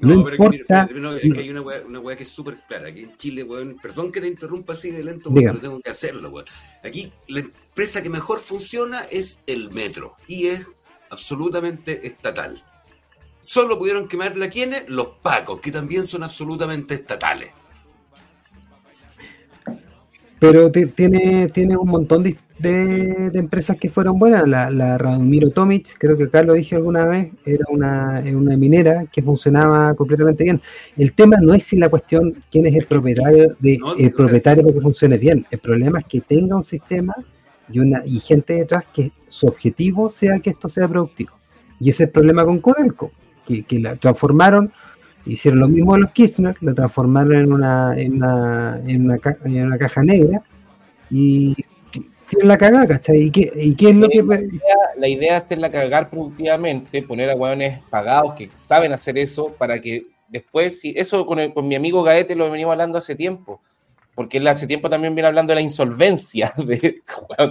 No, pero que, mira, importa- no, es que hay una weá, una weá que es súper clara. Aquí en Chile, weón, perdón que te interrumpa así de lento, Diga. pero tengo que hacerlo, weón. Aquí la empresa que mejor funciona es el metro y es absolutamente estatal. Solo pudieron quemarla quienes? Los pacos, que también son absolutamente estatales. Pero tiene, tiene un montón de, de- de empresas que fueron buenas. La, la Radomiro Tomic, creo que acá lo dije alguna vez, era una, una minera que funcionaba completamente bien. El tema no es si la cuestión quién es el propietario de No, el propietario para que funcione bien. El problema es que tenga un sistema y una y gente detrás que su objetivo sea que esto sea productivo. Y ese es el problema con Codelco, que, que la transformaron Hicieron lo mismo los Kirchner, la transformaron en una, en una, en una, ca- en una caja negra y tienen la cagada, ¿cachai? ¿Y qué, y qué es lo que... La idea es hacerla cagar productivamente, poner a hueones pagados que saben hacer eso para que después, si eso con, el- con mi amigo Gaete lo venimos hablando hace tiempo, porque él hace tiempo también viene hablando de la insolvencia, [LAUGHS] de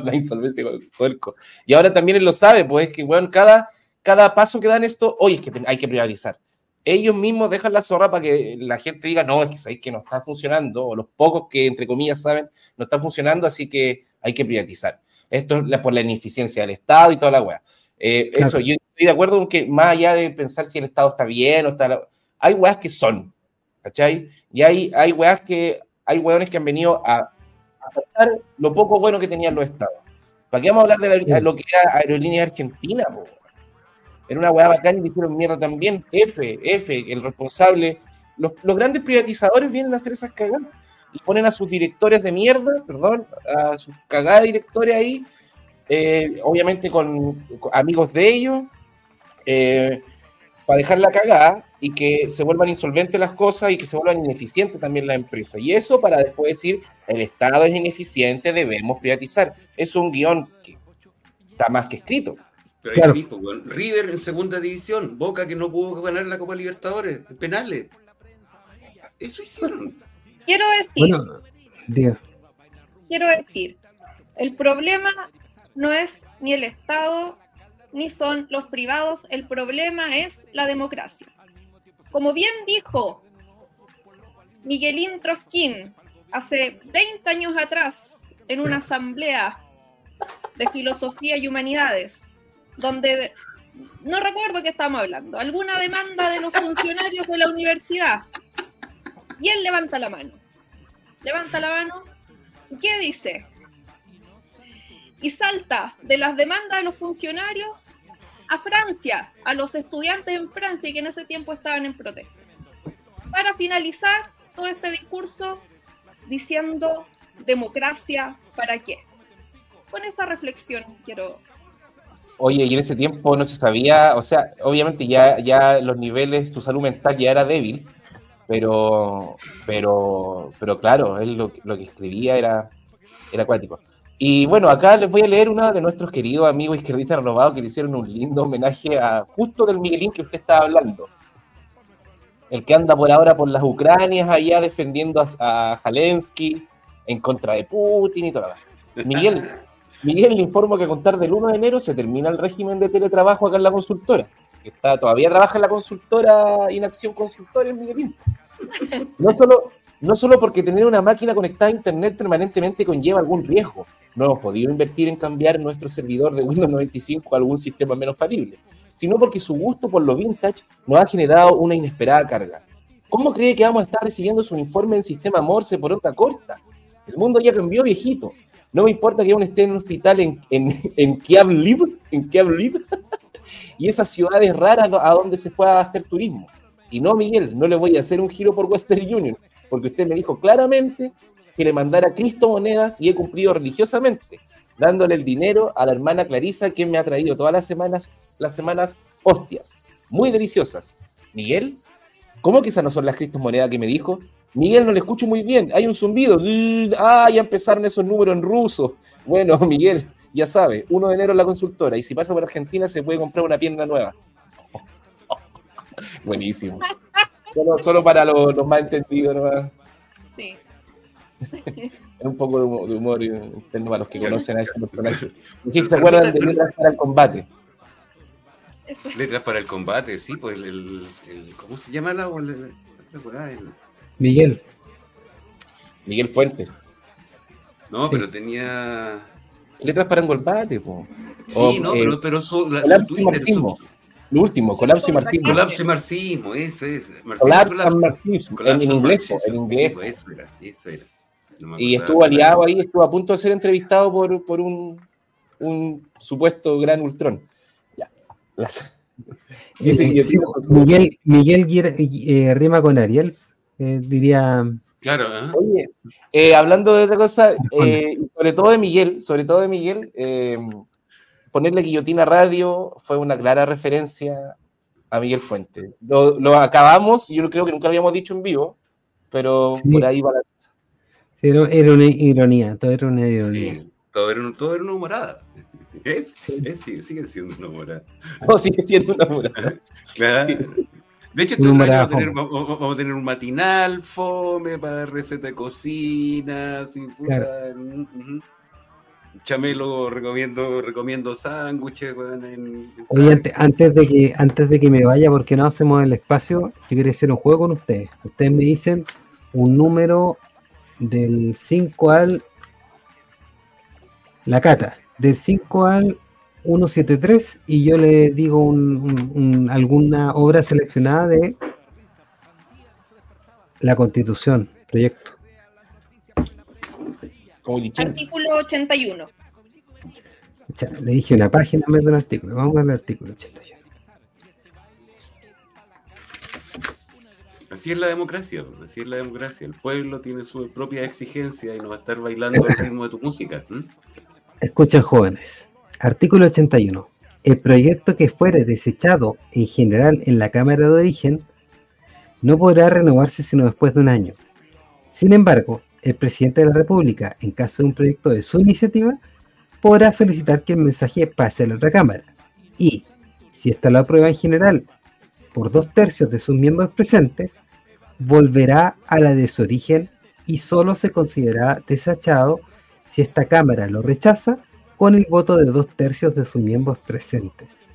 la insolvencia con Codelco. Y ahora también él lo sabe, pues es que hueón, cada, cada paso que dan esto, oye, es que hay que privatizar. Ellos mismos dejan la zorra para que la gente diga, no, es que sabéis que no está funcionando, o los pocos que entre comillas saben, no está funcionando, así que hay que privatizar. Esto es la- por la ineficiencia del Estado y toda la weá. Eh, Claro. Eso, yo estoy de acuerdo con que más allá de pensar si el Estado está bien o está... Hay weas que son, ¿cachai? Y hay, hay weas que... Hay weones que han venido a, a faltar lo poco bueno que tenían los Estados. ¿Para qué vamos a hablar de la- lo que era Aerolínea Argentina? po? Era una weá bacán y le hicieron mierda también. F, F, el responsable. Los, grandes privatizadores vienen a hacer esas cagadas y ponen a sus directores de mierda, perdón, a sus cagadas directores ahí, eh, obviamente con, con amigos de ellos, eh, para dejar la cagada y que se vuelvan insolventes las cosas y que se vuelvan ineficientes también las empresas. Y eso para después decir, el Estado es ineficiente, debemos privatizar. Es un guion que está más que escrito. Pero Claro. ahí mismo, weón. River en segunda división, Boca que no pudo ganar la Copa Libertadores, penales. Eso hicieron. Quiero decir, Bueno, diga. quiero decir, el problema no es ni el Estado ni son los privados, el problema es la democracia. Como bien dijo Miguelín Trosquín hace 20 años atrás en una asamblea de filosofía y humanidades, donde no recuerdo qué estamos hablando, alguna demanda de los funcionarios de la universidad. Y él levanta la mano. Levanta la mano. ¿Y qué dice? Y salta de las demandas de los funcionarios a Francia, a los estudiantes en Francia que en ese tiempo estaban en protesta. Para finalizar todo este discurso diciendo democracia para qué. Con esa reflexión quiero Oye, y en ese tiempo no se sabía, o sea, obviamente ya, ya los niveles, tu salud mental ya era débil, pero, pero, pero claro, él lo, que escribía era, era acuático. Y bueno, acá les voy a leer una de nuestros queridos amigos izquierdistas renovados que le hicieron un lindo homenaje a justo del Miguelín que usted estaba hablando. El que anda por ahora por las Ucranias allá defendiendo a, a Zelensky en contra de Putin y todo. Miguel, [LAUGHS] Miguel, le informo que a contar del 1 de enero se termina el régimen de teletrabajo acá en la consultora. Está, todavía trabaja en la consultora Inacción Consultoria en Miguelín. No solo, no solo porque tener una máquina conectada a internet permanentemente conlleva algún riesgo. No hemos podido invertir en cambiar nuestro servidor de Windows 95 a algún sistema menos falible, sino porque su gusto por lo vintage nos ha generado una inesperada carga. ¿Cómo cree que vamos a estar recibiendo su informe en sistema Morse por onda corta? El mundo ya cambió, viejito. No me importa que aún esté en un hospital en, en, [LAUGHS] en Kiev Live, en [LAUGHS] y esas ciudades raras a donde se fue a hacer turismo. Y no, Miguel, no le voy a hacer un giro por Western Union, porque usted me dijo claramente que le mandara Cristo monedas y he cumplido religiosamente, dándole el dinero a la hermana Clarisa, que me ha traído todas las semanas, las semanas hostias, muy deliciosas. Miguel, ¿cómo que esas no son las Cristo monedas que me dijo? Miguel, no le escucho muy bien. Hay un zumbido. Ah, ya empezaron esos números en ruso. Bueno, [LAUGHS] Miguel, ya sabe, 1 de enero en la consultora. Y si pasa por Argentina, se puede comprar una pierna nueva. [LAUGHS] Buenísimo. Solo, solo para los, los más entendidos, nomás. Sí. Es [LAUGHS] un poco de humor, de humor interno para los que conocen a ese personaje. No sé si se acuerdan de Mientras para el combate. Letras para el combate, sí, pues el, el- el- ¿cómo se llama la? El- Miguel. Miguel Fuentes. no, Sí. pero tenía. Letras para engolpate, po. Sí, O, no, eh, pero, pero su, la, su colapso y marxismo. su- Lo último, colapso y marxismo. colapso y marxismo, eso es. Marxismo, Colapso colapso. marxismo. En, Colapso en y inglés, marxismo. en inglés. Sí, pues, eso era, eso era. No Y estuvo aliado ahí, estuvo a punto de ser entrevistado por, por un, un supuesto gran ultrón. Ya. Las- Dice Eh, [LAUGHS] Miguel, Miguel eh, rima con Ariel. Eh, diría. Claro, ¿ah? Oye, eh, hablando de otra cosa, [LAUGHS] eh, sobre todo de Miguel, sobre todo de Miguel, eh, ponerle guillotina radio fue una clara referencia a Miguel Fuentes. Lo, lo acabamos, yo creo que nunca lo habíamos dicho en vivo, pero Sí. por ahí va la cosa. sí, Era, era una ironía, todo era una ironía. Sí, todo era, todo era una humorada. Es, Sí. es- sigue, siendo una humorada. No, sigue siendo una muralla. [LAUGHS] Claro. De hecho, este año vamos, a tener, vamos- vamos a tener un matinal, fome, para receta de cocina, así, puta. Chamelo recomiendo, recomiendo sándwiches, weón, en, Oye, antes, antes de que, antes de que me vaya, porque no hacemos el espacio, yo quería hacer un juego con ustedes. Ustedes me dicen un número del 5 al. La cata, del 5 al 173, y yo le digo un- un- un- alguna obra seleccionada de la Constitución, proyecto. Artículo 81. O sea, le dije una página en vez de un artículo. Vamos al artículo 81. Así es la democracia, así es la democracia. El pueblo tiene su propia exigencia y no va a estar bailando al ritmo de tu música. ¿m? Escuchen jóvenes. Artículo 81. El proyecto que fuere desechado en general en la Cámara de Origen no podrá renovarse sino después de un año. Sin embargo, el presidente de la República, en caso de un proyecto de su iniciativa, podrá solicitar que el mensaje pase a la otra Cámara. Y, si ésta lo aprueba en general por dos tercios de sus miembros presentes, volverá a la de su origen y solo se considerará desechado si esta Cámara lo rechaza con el voto de dos tercios de sus miembros presentes.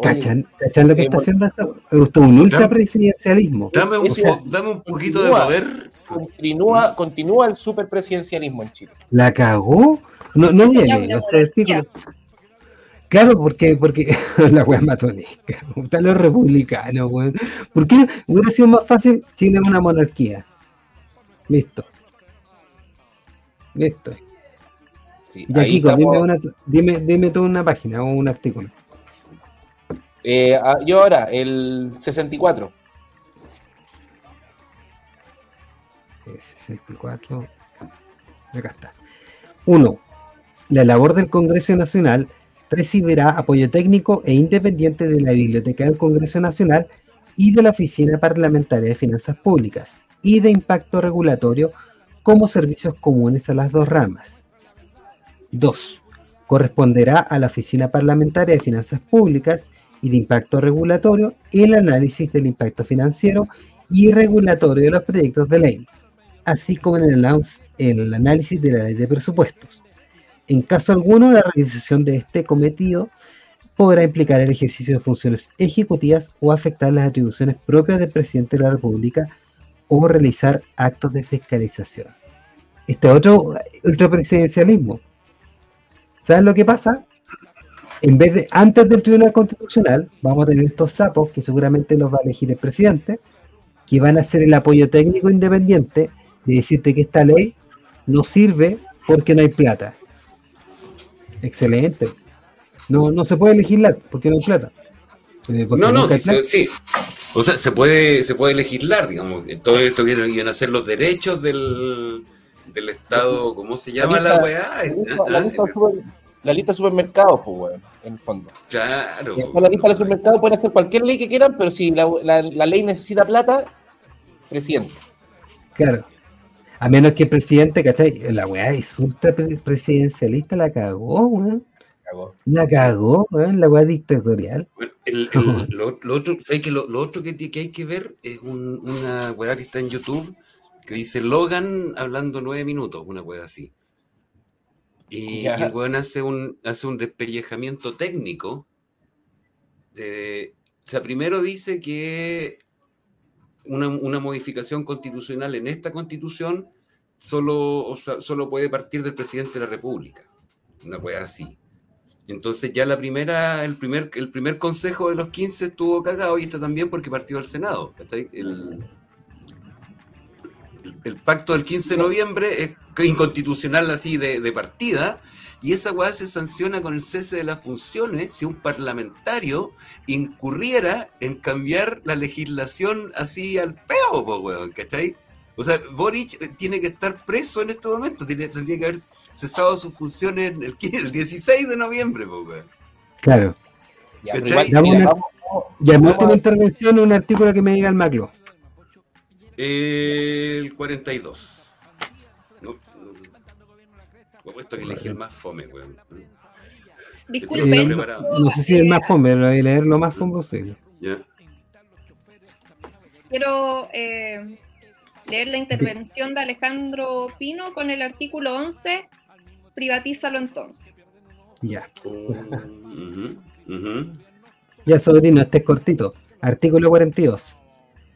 ¿Cachan, ¿Cachan lo que eh, está haciendo esto? Es un ultrapresidencialismo. Dame, un, dame un poquito de poder. Continúa, continúa el superpresidencialismo en Chile. ¿La cagó? No, no es viene. Claro, porque, porque [LAUGHS] la wea matonesca. Están los republicanos, weón. ¿Por qué hubiera sido más fácil Chile es una monarquía? Listo. Listo. Sí, Ya, ahí Kiko, estamos- dime, una, dime, dime tú una página o un artículo. eh, ah, yo ahora, el 64. Eh, 64. Acá está. 1. La labor del Congreso Nacional recibirá apoyo técnico e independiente de la Biblioteca del Congreso Nacional y de la Oficina Parlamentaria de Finanzas Públicas y de Impacto Regulatorio como servicios comunes a las dos ramas. 2. Corresponderá a la Oficina Parlamentaria de Finanzas Públicas y de Impacto Regulatorio el análisis del impacto financiero y regulatorio de los proyectos de ley, así como el, el análisis de la ley de presupuestos. En caso alguno, la realización de este cometido podrá implicar el ejercicio de funciones ejecutivas o afectar las atribuciones propias del presidente de la República o realizar actos de fiscalización. Este otro ultrapresidencialismo. ¿Sabes lo que pasa? En vez de, antes del Tribunal Constitucional, vamos a tener estos sapos que seguramente los va a elegir el presidente, que van a hacer el apoyo técnico independiente de decirte que esta ley no sirve porque no hay plata. Excelente. No, no se puede legislar porque no hay plata. Eh, No, no, sí, plata. sí. O sea, se puede, se puede legislar, digamos. Todo esto vienen a ser los derechos del, del Estado, ¿cómo se llama la, lista- weá? La lista, la lista super- la lista de supermercados, pues, weón, en el fondo. Claro. Y la lista de supermercados pueden hacer cualquier ley que quieran, pero si la, la- la ley necesita plata, presidente. Claro. A menos que el presidente, ¿cachai? La weá es ultra pre- presidencialista, la cagó, weón. Cagó. La cagó, weón, la weá dictatorial. Bueno, el- el- lo, lo otro, ¿sabes qué? Lo, lo otro que, que hay que ver es un- una weá que está en YouTube que dice Logan hablando nueve minutos, una weá así. Y, el weón hace un, hace un despellejamiento técnico de- o sea, primero dice que una, una modificación constitucional en esta constitución solo, o sea, solo puede partir del presidente de la República. Una cosa así. Entonces ya la primera, el primer, el primer consejo de los 15 estuvo cagado y esto también porque partió del Senado. El, el- pacto del 15 de noviembre es inconstitucional así de, de partida y esa weá se sanciona con el cese de las funciones si un parlamentario incurriera en cambiar la legislación así al peo, po, weón, ¿cachai? O sea, Boric tiene que estar preso en este momento, tiene, tendría que haber cesado sus funciones el, 15 el 16 de noviembre, po, weón. Claro. Dame mira, una- a- intervención, un artículo que me diga el Maclo. El 42. No, no. Puesto que elegí el más fome, weón. Disculpen. No sé si es el más fome, pero voy a leer lo más fome posible. Quiero eh, leer la intervención de Alejandro Pino con el artículo 11. Privatízalo entonces. Ya. Oh. Ya, sobrino, este es cortito. Artículo 42.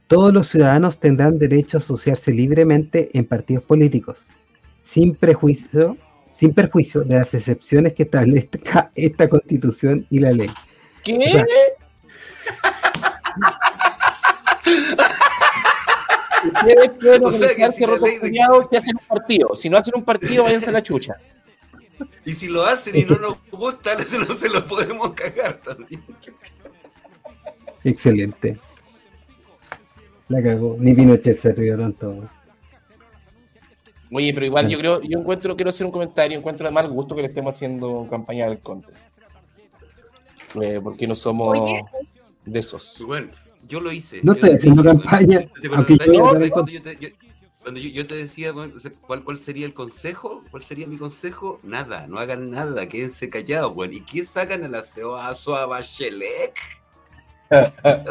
Todos los ciudadanos tendrán derecho a asociarse libremente en partidos políticos, sin prejuicio, sin perjuicio de las excepciones que establezca [LAUGHS] esta constitución y la ley. ¿Qué? O sea, Ustedes pueden [LAUGHS] O sea que si la rotos ley de- culiados que hacen un partido. Si no hacen un partido, váyanse a la chucha. Y si lo hacen y no nos gusta, se lo, [LAUGHS] se lo podemos cagar también. Excelente. La cagó. Ni Pinochet se rió tanto. Oye, pero igual yo creo, yo encuentro, quiero hacer un comentario, encuentro de mal gusto que le estemos haciendo campaña del conte. Eh, porque no somos Oye. de esos. Bueno, yo lo hice. No estoy haciendo campaña, weón. ¿Te aunque acordás yo cuando yo te- yo- decía bueno, ¿cuál, cuál sería el consejo? ¿Cuál sería mi consejo? Nada, no hagan nada, quédense callados, weón. ¿Y qué sacan a la CEO- a Bachelet? A la a la.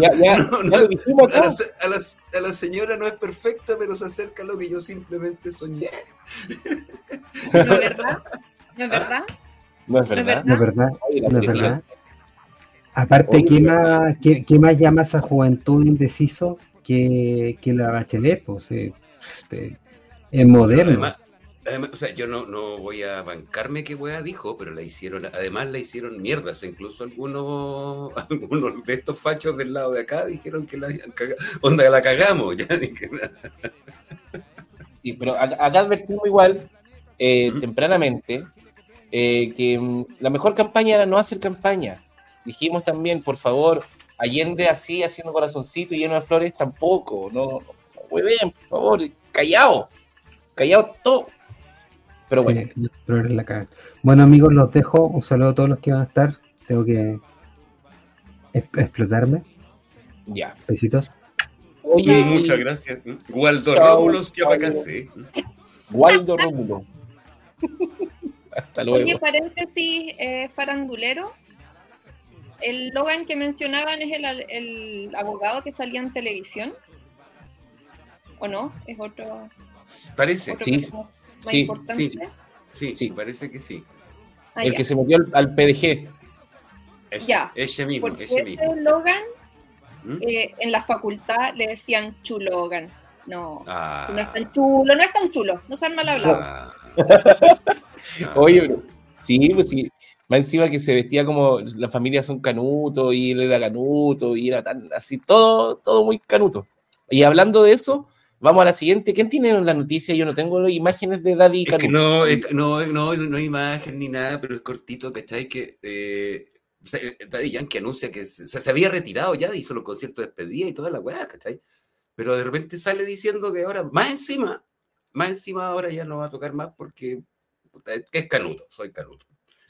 Ya, ya, No, ya lo dijimos A la, se- a la- a la señora no es perfecta, pero se acerca a lo que yo simplemente soñé. ¿No es verdad? ¿No es verdad? No es verdad. No es verdad. No es. Aparte, Oye, ¿qué más, qué, qué más llama a esa juventud indeciso que, que la bachelet? Pues, eh, este, es moderno. Además, además, o sea, yo no, no voy a bancarme que wea dijo, pero la hicieron, además la hicieron mierdas. Incluso algunos, [LAUGHS] algunos de estos fachos del lado de acá dijeron que la habían cagado. Onda, la cagamos. Ya, ni que nada. Sí, pero acá, advertimos igual, eh, tempranamente, eh, que mm, la mejor campaña era no hacer campaña. Dijimos también, por favor, Allende así, haciendo corazoncito y lleno de flores, tampoco. No, muy bien, por favor, callado. Callado todo. Pero bueno, Sí, pero eres la caga. Bueno, amigos, los dejo. Un saludo a todos los que van a estar. Tengo que explotarme. ya. Besitos. Oye, Muchas gracias. Waldo Rómulos, que apacase. Waldo Rómulo. [LAUGHS] Hasta luego. Oye, paréntesis eh, farandulero. El Logan que mencionaban es el, el abogado que salía en televisión. ¿O no? Es otro. Parece, otro Sí, personaje más sí, importante. sí. sí, Sí. parece que sí. Ah, el ya. que se metió al, al PDG. Es, Ya. Ese mismo, Porque ese mismo. Logan ¿Mm? eh, en la facultad le decían chulogan. No, Ah. no es tan chulo, no es tan chulo, no sean mal hablados. Ah. Ah. [LAUGHS] Oye, pero- sí, pues sí. Más encima que se vestía como la familia son canuto y él era canuto y era tan así, todo, todo muy canuto. Y hablando de eso, vamos a la siguiente. ¿Quién tiene la noticia? Yo no tengo imágenes de Daddy Es que no, no, no, no hay imagen ni nada, pero es cortito, ¿cachai? Que eh, sea, Daddy Yankee anuncia que se, se había retirado ya, hizo los conciertos de despedida y toda la weá, ¿cachai? Pero de repente sale diciendo que ahora, más encima, más encima ahora ya no va a tocar más porque es canuto, soy canuto.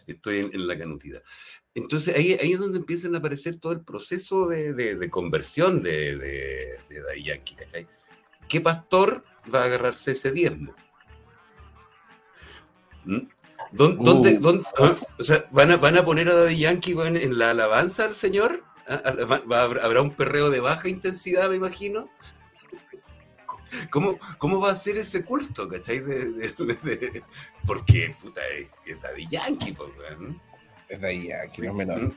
Estoy en, en la canutidad. Entonces ahí, ahí es donde empiezan a aparecer todo el proceso de, de- de conversión de, de, de Daddy Yankee, ¿cachai? ¿Qué pastor va a agarrarse ese diezmo? ¿Mm? ¿Dón- ¿Dónde, Uh. dónde- ah? o sea, ¿van a, ¿van a poner a Daddy Yankee en la alabanza al Señor? ¿Ah? ¿Ah, va- va- ¿Habrá un perreo de baja intensidad, me imagino? ¿Cómo, cómo va a ser ese culto, cachai? De, de- porque, puta, es, es Daddy Yankee, pues, weón. Es ahí, aquí no es menor.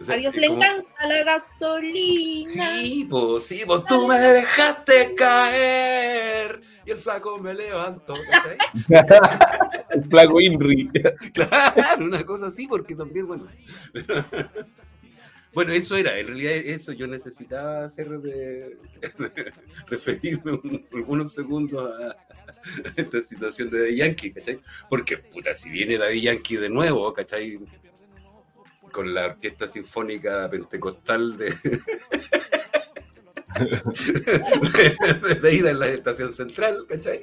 O sea, A Dios es le como- encanta la gasolina. Sí, pues, sí, pues tú me dejaste caer y el flaco me levantó. ¿cachai? [LAUGHS] El flaco Inri. [LAUGHS] Claro, una cosa así, porque también, bueno. [LAUGHS] Bueno, eso era, en realidad eso yo necesitaba hacer de, referirme un- algunos segundos a, a esta situación de Daddy Yankee, ¿cachai? Porque, puta, si viene Daddy Yankee de nuevo, ¿cachai? Con la Orquesta Sinfónica Pentecostal de, de, de ida en la estación central, ¿cachai?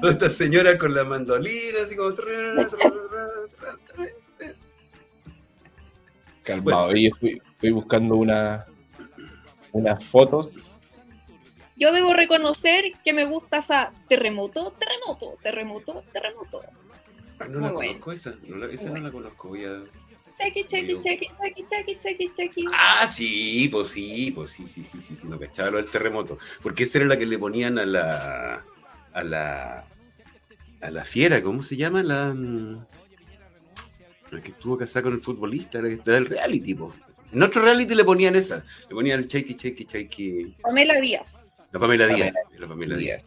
Todas estas señoras con la mandolina, así como... Calmado. Y estoy, estoy buscando una, unas fotos. Yo debo reconocer que me gusta esa terremoto, terremoto, terremoto, terremoto. Ah, no la Muy bueno. conozco esa, no la, esa no la conozco, voy a... Chequi, chequi, chequi, chequi, chequi, chequi, chequi. Ah, sí, pues sí, pues sí, sí, sí, sí, sí, no cachaba lo del terremoto. Porque esa era la que le ponían a la. a la. a la fiera, ¿cómo se llama? La. mm, La que estuvo casada con el futbolista, la que está del reality, pues. En otro reality le ponían esa. Le ponían el shaky, shaky, shaky. Pamela Díaz. La Pamela Díaz. La Pamela Díaz.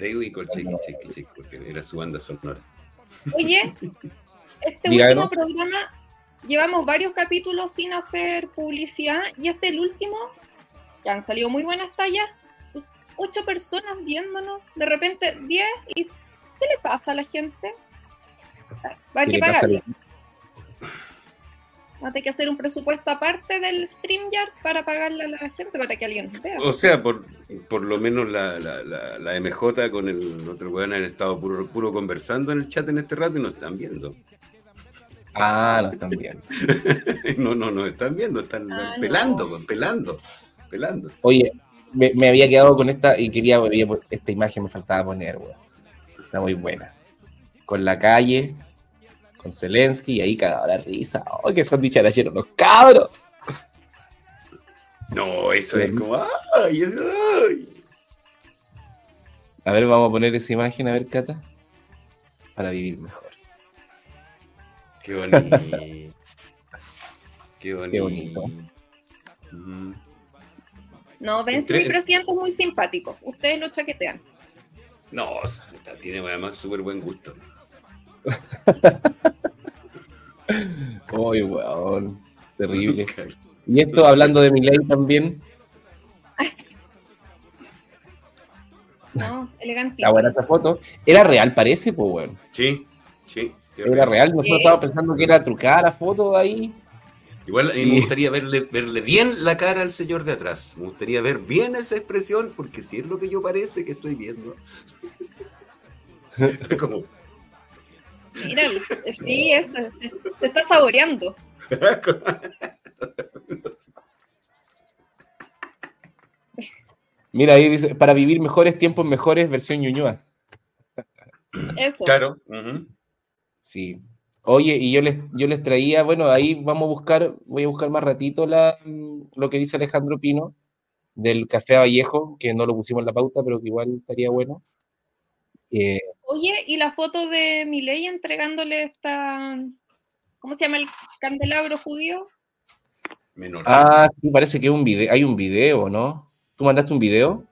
Ahí ubicó el shaky, shaky, shaky, porque era su banda sonora. Oye, [LAUGHS] este Diga, último ¿no? programa llevamos varios capítulos sin hacer publicidad y este el último, que han salido muy buenas tallas, ocho personas viéndonos, de repente diez y ¿qué le pasa a la gente? Va a haber ¿Qué que pagarle. la- Va a tener que hacer un presupuesto aparte del StreamYard para pagarle a la gente para que alguien nos vea. O sea, por, por lo menos la, la, la, la MJ con el otro weón han estado puro, puro conversando en el chat en este rato y nos están viendo. Ah, no [LAUGHS] están bien. [LAUGHS] No, no, nos están viendo, están Ah, no. pelando, pues, pelando, pelando. Oye, me, me había quedado con esta y quería, había pu- esta imagen me faltaba poner, weón. Está muy buena. Con la calle, con Zelensky y ahí cagado la risa. ¡Oh, que son dicharacheros los cabros! No, eso es como, ¡ay! es- ay! A ver, vamos a poner esa imagen, a ver, Cata. Para vivir mejor. ¡Qué bonito! ¡Qué bonito! Qué bonito. Mm. No, ven, Entre- mi presidente es muy simpático. Ustedes lo chaquetean. No, o sea, tiene además súper buen gusto. [LAUGHS] ¡Uy, weón! Terrible. [LAUGHS] Y esto hablando de Milei también. No, elegante. [LAUGHS] La buena esta foto. Era real, parece, pues, weón. Sí, sí. Qué Era real. Nosotros estábamos pensando que era trucada la foto de ahí. Igual me gustaría verle, verle bien la cara al señor de atrás. Me gustaría ver bien esa expresión, porque si es lo que yo parece que estoy viendo. [LAUGHS] Está como, Míralo. Sí, es- se, se está saboreando. Mira, ahí dice, para vivir mejores tiempos mejores, versión Ñuñoa. Eso. claro. ujú. Sí. Oye, y yo les, yo les traía, bueno, ahí vamos a buscar, voy a buscar más ratito la, lo que dice Alejandro Pino del Café Vallejo, que no lo pusimos en la pauta, pero que igual estaría bueno. Eh, Oye, y la foto de Milei entregándole esta. ¿Cómo se llama el candelabro judío? Menor. ah, sí, parece que hay un video, hay un video, ¿no? ¿Tú mandaste un video?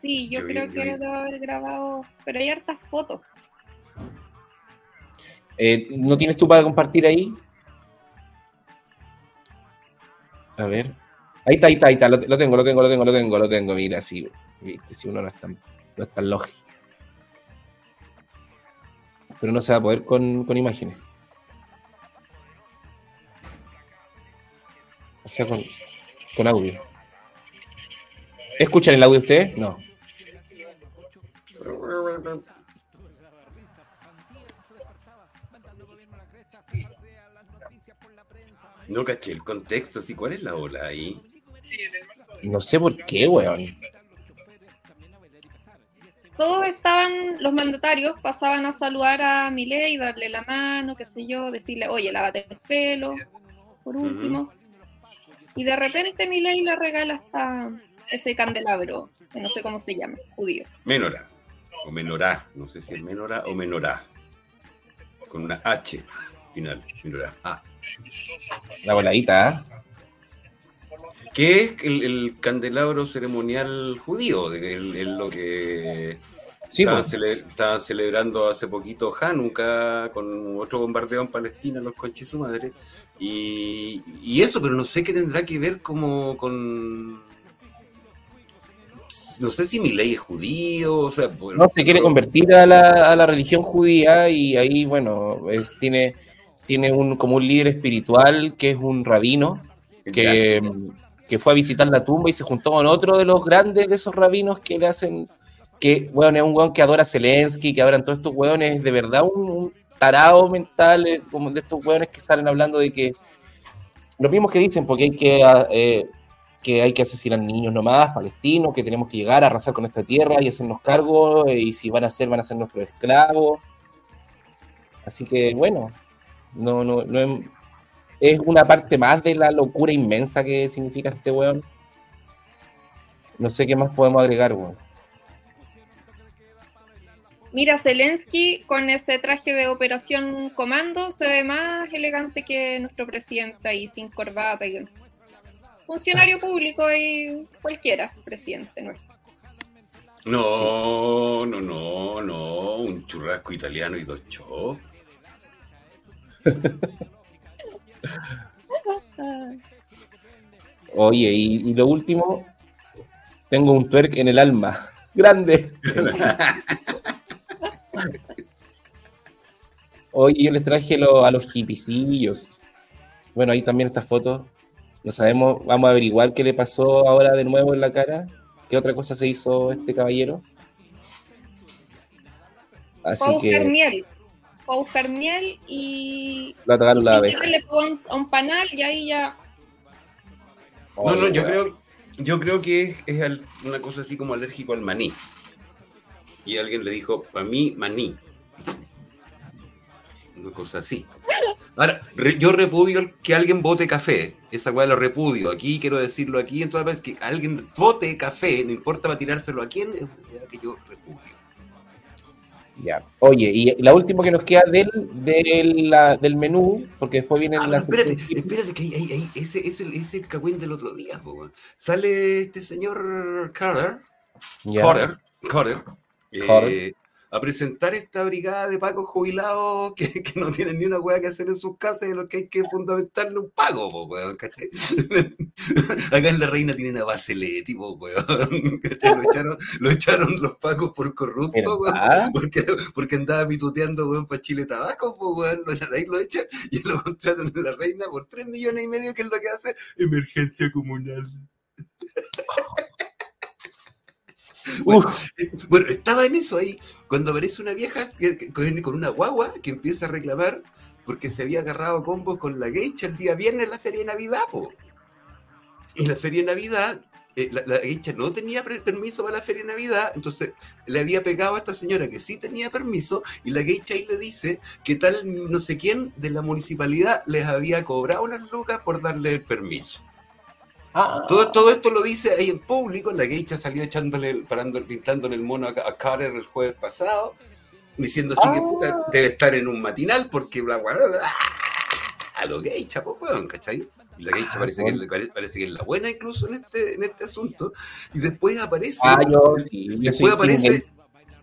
Sí, yo Yo vi- creo yo que vi. debo haber grabado. Pero hay hartas fotos. Eh, ¿No tienes tú para compartir ahí? A ver. Ahí está, ahí está, ahí está. Lo, tengo, lo tengo, lo tengo, lo tengo, lo tengo. Mira, sí. Viste, si uno no es tan, no es tan lógico. Pero no se va a poder con, con imágenes. O sea, con, con audio. ¿Escuchan el audio ustedes? No. No caché el contexto, sí. ¿Cuál es la ola ahí? No sé por qué, weón. Todos estaban, los mandatarios pasaban a saludar a Milei, darle la mano, qué sé yo, decirle, oye, lávate el pelo, por último. Y de repente Milei le regala hasta ese candelabro, que no sé cómo se llama, judío. Menora. O menorá. No sé si es menora o menorá. con una H final, mira, A. La voladita, ¿eh? que es el, el candelabro ceremonial judío, el- lo que Sí, estaban, pues. cele- estaban celebrando hace poquito Hanukkah con otro bombardeo en Palestina, los conches su madre. Y, y eso, pero no sé qué tendrá que ver como con... No sé si mi ley es judío, o sea... bueno, No, se quiere convertir a la, a la religión judía y ahí, bueno, es, tiene, tiene un, como un líder espiritual que es un rabino que, que fue a visitar la tumba y se juntó con otro de los grandes de esos rabinos que le hacen, que, bueno, es un weón que adora a Zelensky, que adoran todos estos weones, de verdad un, un tarado mental, eh, como de estos weones que salen hablando de que, lo mismo que dicen, porque hay que... eh, que hay que asesinar niños nomás, palestinos, que tenemos que llegar a arrasar con esta tierra y hacernos cargo, eh, y si van a ser, van a ser nuestros esclavos. Así que, bueno, no, no, no es, es una parte más de la locura inmensa que significa este weón. No sé qué más podemos agregar, weón. Mira, Zelensky con ese traje de operación comando se ve más elegante que nuestro presidente ahí, sin corbata. Y... Funcionario público y cualquiera, presidente nuestro. No, no, no, no, un churrasco italiano y dos chos. Oye, y, y lo último, tengo un twerk en el alma. Grande. Oye, yo les traje lo- a los hipicillos. Bueno, ahí también esta foto. No sabemos, vamos a averiguar qué le pasó ahora de nuevo en la cara. ¿Qué otra cosa se hizo este caballero? Así buscar que miel. Fue a buscar miel y, la la y abeja. le pegó a un, a un panal y ahí ya. No, no, yo creo, yo creo que es, es al- una cosa así como alérgico al maní. Y alguien le dijo, para mí, maní. Una cosa así. Ahora, re- yo repudio que alguien vote café. Esa weá lo repudio. Aquí quiero decirlo aquí en todas veces que alguien vote café, no importa para tirárselo a quién, es una que yo repudio. Ya. Oye, y la última que nos queda del, del, la- del menú, porque después viene Ah, la pero espérate, espérate, que ahí, ahí, ahí, ese es el, ese el cagüín del otro día, po. Sale este señor Carter, Ya. Carter, Carter, eh, Carter. A presentar esta brigada de pagos jubilados que, que no tienen ni una weá que hacer en sus casas y a los que hay que fundamentarle un pago, po, weón, ¿cachai? [LAUGHS] Acá en la reina tienen a Bacelet, po, weón, [LAUGHS] ¿cachai? Lo echaron, lo echaron los pagos por corrupto, weón. Porque, porque andaba pituteando, weón, para Chile Tabaco, pues, weón, lo, ahí lo echan y lo contratan en la reina por 3 millones y medio, que es lo que hace emergencia comunal. [LAUGHS] [LAUGHS] Bueno, eh, bueno, estaba en eso ahí, cuando aparece una vieja que- que- con, una guagua que empieza a reclamar porque se había agarrado combos con la geisha el día viernes en la feria de Navidad, po. Y la feria de Navidad, eh, la, la geisha no tenía permiso para la feria de Navidad, entonces le había pegado a esta señora que sí tenía permiso y la geisha ahí le dice que tal no sé quién de la municipalidad les había cobrado unas lucas por darle el permiso. Ah, Todo, todo esto lo dice ahí en público. La geisha salió echándole, parando, pintándole el mono a, a Carter el jueves pasado, diciendo así que Ah. puta, debe estar en un matinal porque bla bla bla. bla, A lo geisha, pues, weón, ¿cachai? La geisha Ah, parece, que, la- parece que es la buena incluso en este, en este asunto. Y después aparece. ah, yo, Después aparece,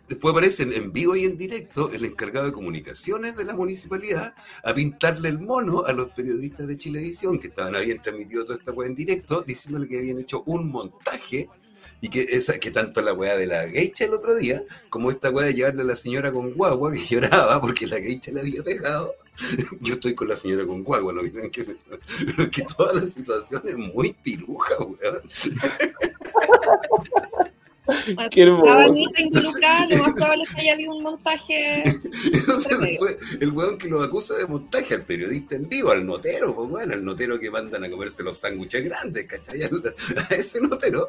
después aparece en, vivo y en directo el encargado de comunicaciones de la municipalidad a pintarle el mono a los periodistas de Chilevisión que estaban habían transmitido toda esta weá en directo, diciéndole que habían hecho un montaje y que tanto la weá de la geisha el otro día, como esta weá de llevarle a la señora con guagua que [LAUGHS] lloraba porque la geisha le había pegado. [LAUGHS] Yo estoy con la señora con guagua, no que, [LAUGHS] que toda la situación es muy piruja, weón. [LAUGHS] Qué hermoso. Involucrada, lo más probable es que haya habido un montaje. [LAUGHS] El weón que lo acusa de montaje al periodista en vivo, al notero, pues bueno, al notero que mandan a comerse los sándwiches grandes, ¿cachai? [LAUGHS] A ese notero.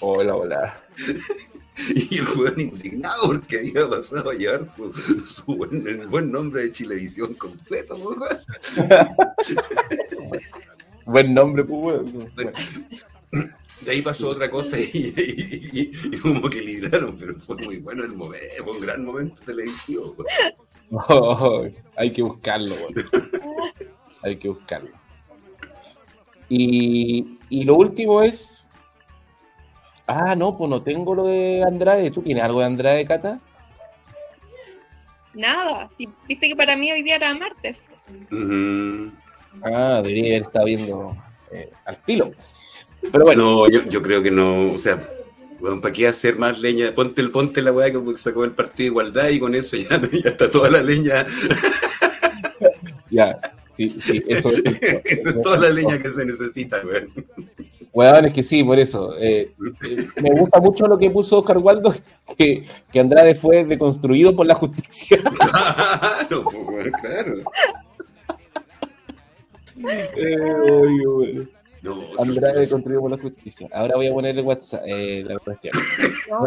Hola, hola. Y el weón indignado porque había pasado a llevar su, su buen, el buen nombre de Chilevisión completo, pues, weón. Buen nombre, pues, weón. Bueno. De ahí pasó otra cosa y, y- y- y como que libraron, pero fue muy bueno el momento, fue un gran momento televisivo. Oh, hay que buscarlo. Hay que buscarlo. Y, y lo último es. Ah, no, pues no tengo lo de Andrade. ¿Tú tienes algo de Andrade, Cata? Nada, si viste que para mí hoy día era martes. Ah, debería haber estado viendo eh, al filo. Pero bueno, No, yo, yo creo que no, o sea, bueno, ¿para qué hacer más leña? Ponte, el- ponte la weá que sacó el partido de igualdad y con eso ya, [LAUGHS] ya está toda la leña, ya. Sí, sí, eso [LAUGHS] es. toda la leña que se necesita, weón. Weón, es que sí, por eso. eh, eh, me gusta mucho lo que puso Oscar Waldo, que, que Andrade fue deconstruido por la justicia. [LAUGHS] Claro, pues, claro. Eh. No, Andrade sí, deconstruido por la justicia. Ahora voy a poner el WhatsApp, eh, la cuestión.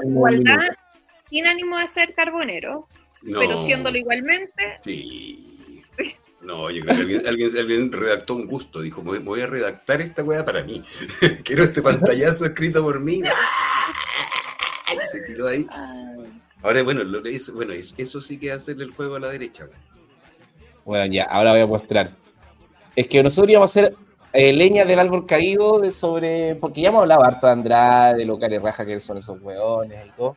Igualdad sin ánimo de ser carbonero, no. pero siéndolo igualmente. Sí. No, yo creo que alguien, alguien, alguien redactó un gusto, dijo, me voy- a redactar esta weá para mí. [LAUGHS] Quiero este pantallazo escrito por mí. Se tiró ahí. Ahora, bueno, lo, eso, bueno eso, eso sí que es hacerle el juego a la derecha. Bueno, ya, ahora voy a mostrar. Es que nosotros íbamos a hacer eh, leña del árbol caído de sobre. Porque ya hemos hablado harto de Andrade, de lo care raja que son esos hueones y todo.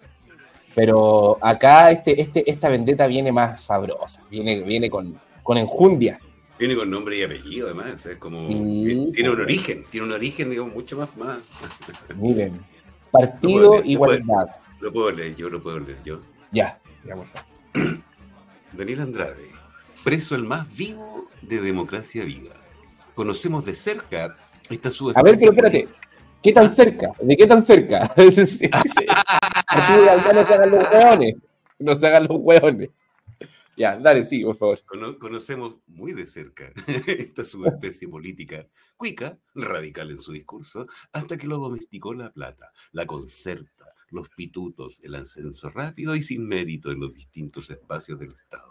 Pero acá este, este, esta vendetta viene más sabrosa, viene, viene con, con enjundia. Viene con nombre y apellido, además. Es como. Sí, tiene un pues. origen, tiene un origen, digamos, mucho más. más Miren. [LAUGHS] Lo Partido puedo leer, lo Igualdad. lo puedo leer yo, lo puedo leer yo. Ya, favor. [CLEARS THROAT] Daniel Andrade, preso el más vivo de Democracia Viva. Conocemos de cerca esta su A ver, pero espérate. ¿Qué tan cerca? ¿De qué tan cerca? [LAUGHS] Sí, sí. Igualdad no se hagan los hueones. No se hagan los hueones. Ya, dale, sí, por favor. Cono- conocemos muy de cerca [LAUGHS] esta subespecie política, cuica, radical en su discurso, hasta que lo domesticó la plata, la concerta, los pitutos, el ascenso rápido y sin mérito en los distintos espacios del Estado.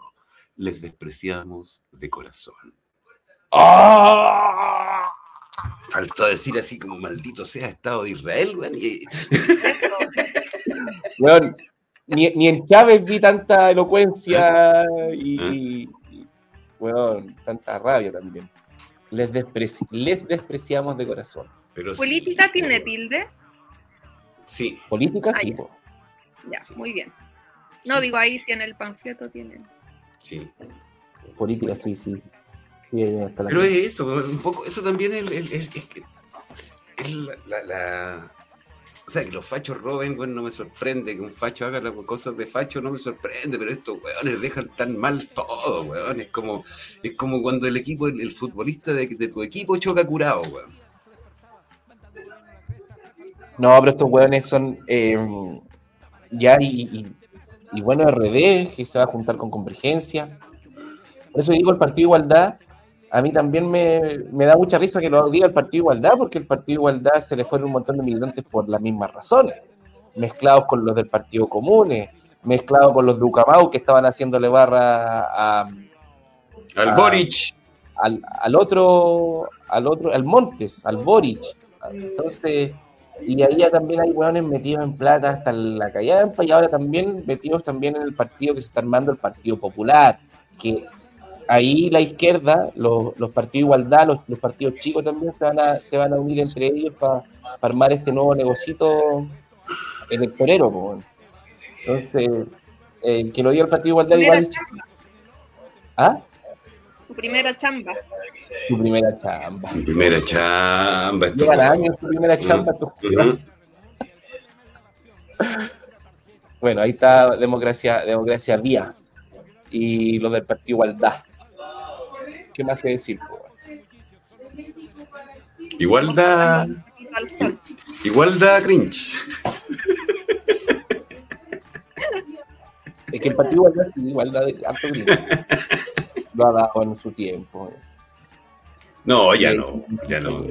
Les despreciamos de corazón. ¡Ah! Faltó decir así como maldito sea Estado de Israel, weón, y- [LAUGHS] Weón, ni, ni en Chávez vi tanta elocuencia y, y- y, weón, tanta rabia también. Les, despreci- les despreciamos de corazón. pero sí, ¿Política tiene pero- tilde? Sí, Política, Ah, sí, ya. po. Ya, Sí. muy bien. No, digo ahí si en el panfleto tienen. sí. política, sí, sí. Sí, la Pero es eso, un poco, eso también es, es es la, la- la- O sea, que los fachos roben, bueno, no me sorprende, que un facho haga las cosas de facho no me sorprende, pero estos weones dejan tan mal todo, weón. Es como, es como cuando el equipo, el, el futbolista de, de tu equipo choca curado, weón. No, pero estos hueones son eh, ya y, y- y bueno, RD, que se va a juntar con Convergencia. Por eso digo el Partido Igualdad, a mí también me, me da mucha risa que lo diga el Partido Igualdad, porque el Partido Igualdad se le fueron un montón de militantes por las mismas razones, mezclados con los del Partido Comunes, mezclados con los de Ucamau que estaban haciéndole barra a, Al. Boric. al, al otro, al otro, al Montes, al Boric. Entonces, y ahí ya también hay hueones metidos en plata hasta la callampa y ahora también metidos también en el partido que se está armando, el Partido Popular, que ahí la izquierda, los, los partidos de igualdad, los, los partidos chicos también se van a, se van a unir entre ellos para armar este nuevo negocito electorero. Entonces, eh, que lo diga el Partido de Igualdad Primera igual... chamba, ¿Ah? su primera chamba. Su primera chamba. Mi primera chamba. Llevan años su primera chamba. estos Ujú. Bueno, ahí está democracia, democracia vía y lo del partido igualdad. ¿Qué más que decir? Igual da, igual da cringe. Es que el partido igualdad sí, igualdad de harto gringo. Lo ha dado en su tiempo. No, ya no, ya no,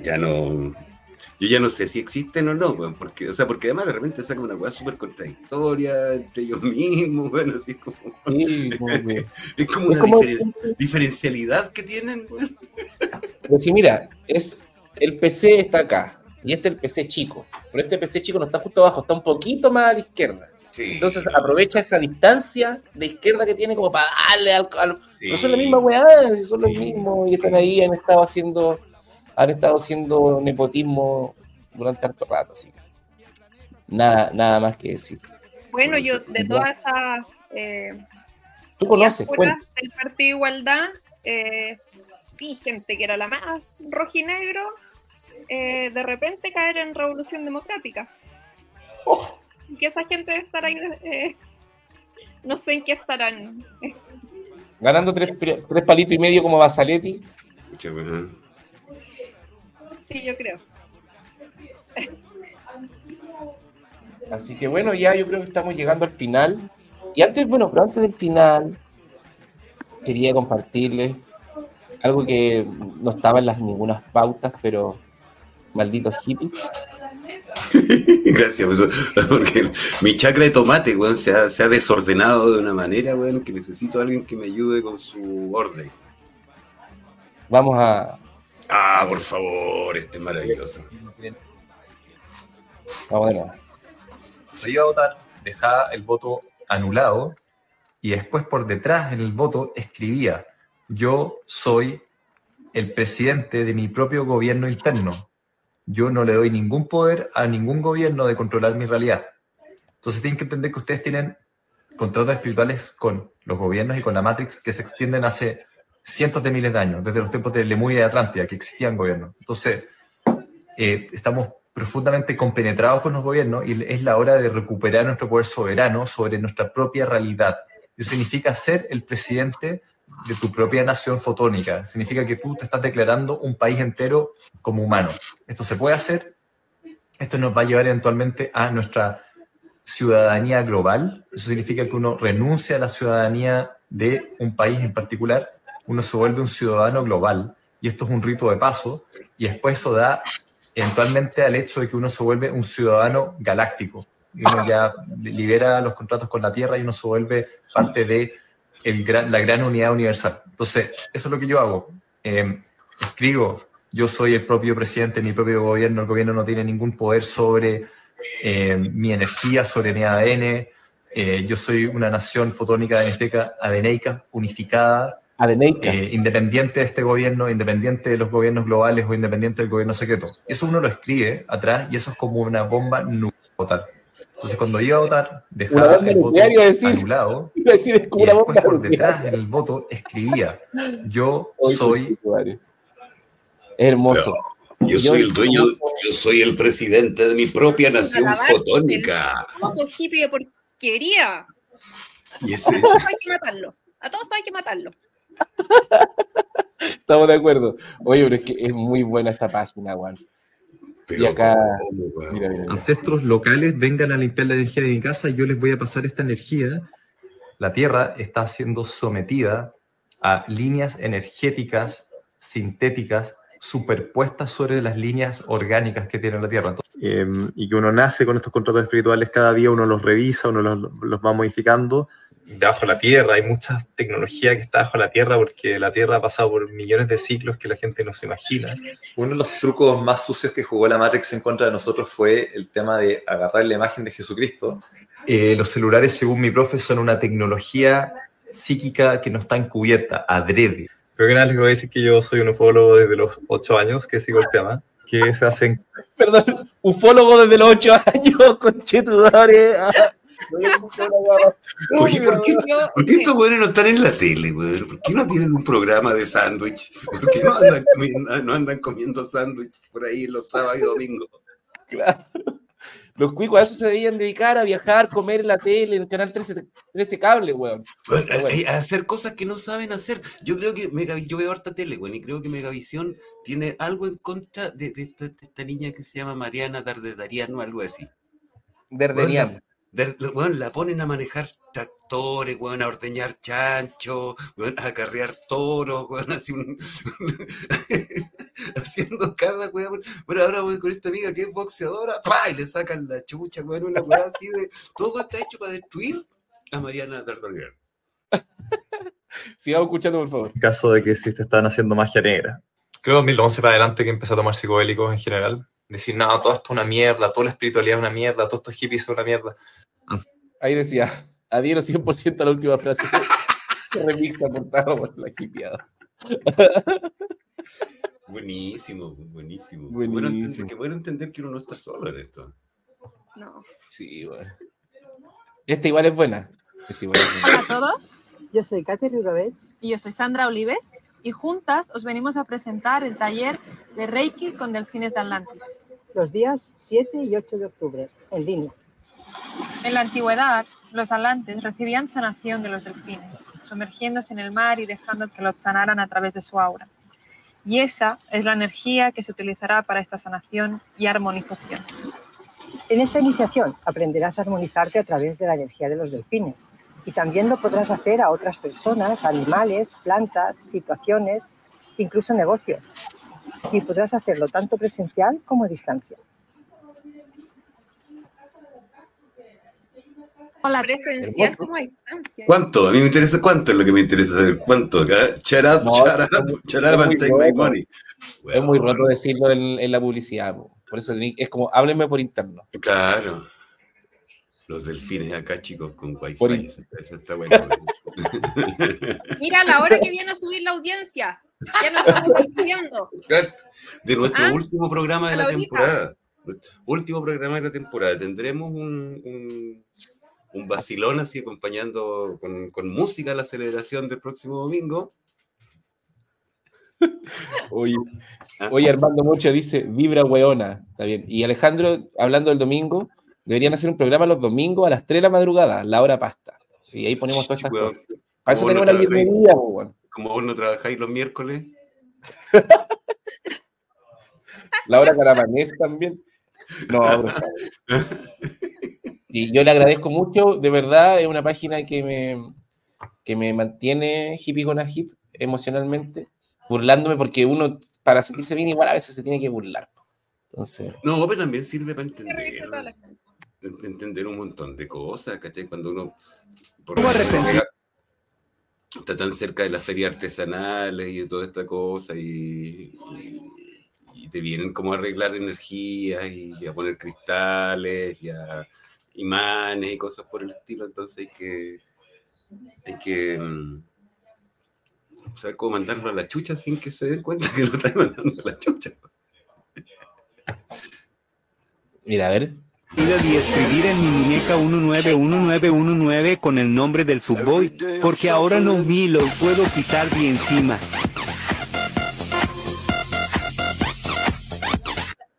ya no. Yo ya no sé si existen o no, weón, porque, o sea, porque además de repente sacan una weá súper contradictoria entre ellos mismos, [LAUGHS] bueno, así es como, Sí, [LAUGHS] es como es una como- diferen- diferencialidad que tienen, weón. Pero sí, mira, es el PC está acá, y este es el PC chico. Pero este PC chico no está justo abajo, está un poquito más a la izquierda. Sí. Entonces aprovecha esa distancia de izquierda que tiene como para darle al... al- Sí. No son la misma weá, son los mismos y están ahí, han estado haciendo, han estado haciendo nepotismo durante harto rato, así. que Nada, nada más que decir. Bueno, yo de todas esas eh, Tú conoces, del Partido Igualdad, eh, vi gente que era la más rojinegro, eh, de repente caer en Revolución Democrática. Oh. Y que esa gente debe estar ahí, eh, no sé en qué estarán. ganando tres, tres palitos y medio como Basaletti. Weón. Sí, yo creo. Así que bueno, ya yo creo que estamos llegando al final. Y antes, bueno, pero antes del final, quería compartirles algo que no estaba en las ninguna pautas, pero malditos hippies. [LAUGHS] Gracias, pues, porque mi chakra de tomate, weón, se ha, se ha desordenado de una manera, weón, que necesito a alguien que me ayude con su orden. Vamos a, Ah, por favor, este es maravilloso. vamos de nuevo. se iba a votar, dejaba el voto anulado y después por detrás en el voto escribía, yo soy el presidente de mi propio gobierno interno. Yo no le doy ningún poder a ningún gobierno de controlar mi realidad. Entonces tienen que entender que ustedes tienen contratos espirituales con los gobiernos y con la Matrix que se extienden hace cientos de miles de años, desde los tiempos de Lemuria y Atlántida, que existían gobiernos. Entonces, eh, estamos profundamente compenetrados con los gobiernos y es la hora de recuperar nuestro poder soberano sobre nuestra propia realidad. Eso significa ser el presidente de tu propia nación fotónica. Significa que tú te estás declarando un país entero como humano. Esto se puede hacer. Esto nos va a llevar eventualmente a nuestra ciudadanía global. Eso significa que uno renuncia a la ciudadanía de un país en particular. Uno se vuelve un ciudadano global. Y esto es un rito de paso. Y después eso da eventualmente al hecho de que uno se vuelve un ciudadano galáctico. Y uno ya libera los contratos con la Tierra y uno se vuelve parte de la gran unidad universal. Entonces, eso es lo que yo hago. Eh, escribo, yo soy el propio presidente de mi propio gobierno, el gobierno no tiene ningún poder sobre eh, mi energía, sobre mi ADN. Eh, yo soy una nación fotónica adeneica unificada, Adeneica. eh, independiente de este gobierno, independiente de los gobiernos globales o independiente del gobierno secreto. Eso uno lo escribe atrás y eso es como una bomba nuclear. Entonces, cuando iba a votar, dejaba el voto decir. anulado [LAUGHS] decir, es como y una después bomba por detrás en el voto escribía, yo soy hermoso. Yo Yo- soy el dueño, yo soy el presidente de mi propia nación fotónica. Voto hippie de porquería. Y A todos hay que matarlo. A todos hay que matarlo. Estamos de acuerdo. Oye, pero es que es muy buena esta página, Juan. pero Y acá-. Mira, mira, mira. ancestros locales vengan a limpiar la energía de mi casa yo les voy a pasar esta energía. La Tierra está siendo sometida a líneas energéticas sintéticas superpuestas sobre las líneas orgánicas que tiene la Tierra. Entonces, eh, y que uno nace con estos contratos espirituales cada día, uno los revisa, uno los, los va modificando. Debajo de la Tierra hay mucha tecnología que está bajo la Tierra porque la Tierra ha pasado por millones de ciclos que la gente no se imagina. Uno de los trucos más sucios que jugó la Matrix en contra de nosotros fue el tema de agarrar la imagen de Jesucristo. Eh, los celulares, según mi profe, son una tecnología psíquica que no está encubierta, adrede. Pero que nada, les voy a decir que yo soy un ufólogo desde los 8 años, que sigo el tema, que se hacen... Perdón, ufólogo desde los 8 años, [LAUGHS] conchetumare. Oye, ¿por qué, Yo- por qué estos güeyes no están en la tele, güey? ¿Por qué no tienen un programa de sándwich? ¿Por qué no andan comiendo, no andan comiendo sándwich por ahí los sábados y domingos? Claro. Los cuicos a eso se debían dedicar a viajar, comer en la tele, en el canal 13, 13 cable, weón. Bueno, Pero bueno. a, a hacer cosas que no saben hacer. Yo creo que Megavi- yo veo harta tele, güey, y creo que Megavisión tiene algo en contra de, de esta, de esta niña que se llama Mariana Dardedariano, algo así. Derdenian. De- bueno, la ponen a manejar tractores, weón, a ordeñar chancho, weón, a acarrear toros, weón, [LAUGHS] así un- [LAUGHS] haciendo cada weón. Bueno, ahora voy con esta amiga que es boxeadora, ¡pa! y le sacan la chucha, weón, una weá así de. Todo está hecho para destruir a Mariana Dardedariano. [LAUGHS] Sigamos escuchando, por favor. En caso de que sí te están haciendo magia negra. Creo 2011 para adelante que empecé a tomar psicodélicos en general. Decir, no, todo esto es una mierda, toda la espiritualidad es una mierda, todos estos hippies son una mierda. Ahí decía, adhiero 100% a la última frase. [LAUGHS] Remix aportado por la hippieada. Buenísimo, buenísimo. Buenísimo. Bueno, entender, qué bueno entender que uno no está solo en esto. No. Sí, bueno. Esta igual es buena. Esta igual es buena. Hola a todos, Yo soy Katy Rudabet. y yo soy Sandra Olives y juntas os venimos a presentar el taller de Reiki con Delfines de Atlantis. los días 7 y 8 de octubre, en línea. En la antigüedad, los atlantes recibían sanación de los delfines, sumergiéndose en el mar y dejando que los sanaran a través de su aura. Y esa es la energía que se utilizará para esta sanación y armonización. En esta iniciación aprenderás a armonizarte a través de la energía de los delfines y también lo podrás hacer a otras personas, animales, plantas, situaciones, incluso negocios. Y podrás hacerlo tanto presencial como a distancia. Hola, Presencial como a distancia. ¿Cuánto? A mí me interesa cuánto es lo que me interesa saber. ¿Cuánto? Shut up, No, shut up, shut up and take my money. Es muy roto decirlo en, en la publicidad. po. Por eso es como, háblenme por interno. Claro. Los delfines acá, chicos, con wifi. Eso, eso está bueno. [LAUGHS] Mira la hora que viene a subir la audiencia. Ya nos estamos [LAUGHS] despidiendo. De nuestro Ah, último programa de la temporada. Último programa de la temporada. Tendremos un, un, un vacilón así acompañando con, con música la celebración del próximo domingo. [LAUGHS] Oye, Ah. oye, Armando Mocho dice, vibra weona. Está bien. Y Alejandro, hablando del domingo, deberían hacer un programa los domingos a las 3 de la madrugada, la hora pasta. Y ahí ponemos todas estas Weón, cosas. Para eso ¿cómo no tenemos la weón. Como vos no trabajáis los miércoles. [LAUGHS] La hora caramanés también. No. Y yo le agradezco mucho, de verdad, es una página que me, que me mantiene hippie con a hip emocionalmente, burlándome porque uno, para sentirse bien, igual a veces se tiene que burlar. Entonces, No, también sirve para entender. Entender un montón de cosas, ¿cachai? Cuando uno por ¿Cómo ejemplo, arrepentir? está tan cerca de las ferias artesanales y de toda esta cosa y, y- y te vienen como a arreglar energías y a poner cristales y a imanes y cosas por el estilo, entonces hay que hay que mm, saber cómo mandarlo a la chucha sin que se den cuenta que lo están mandando a la chucha. mira, a ver. Y escribir en mi muñeca 191919 con el nombre del fútbol, porque ahora no me lo puedo quitar de encima.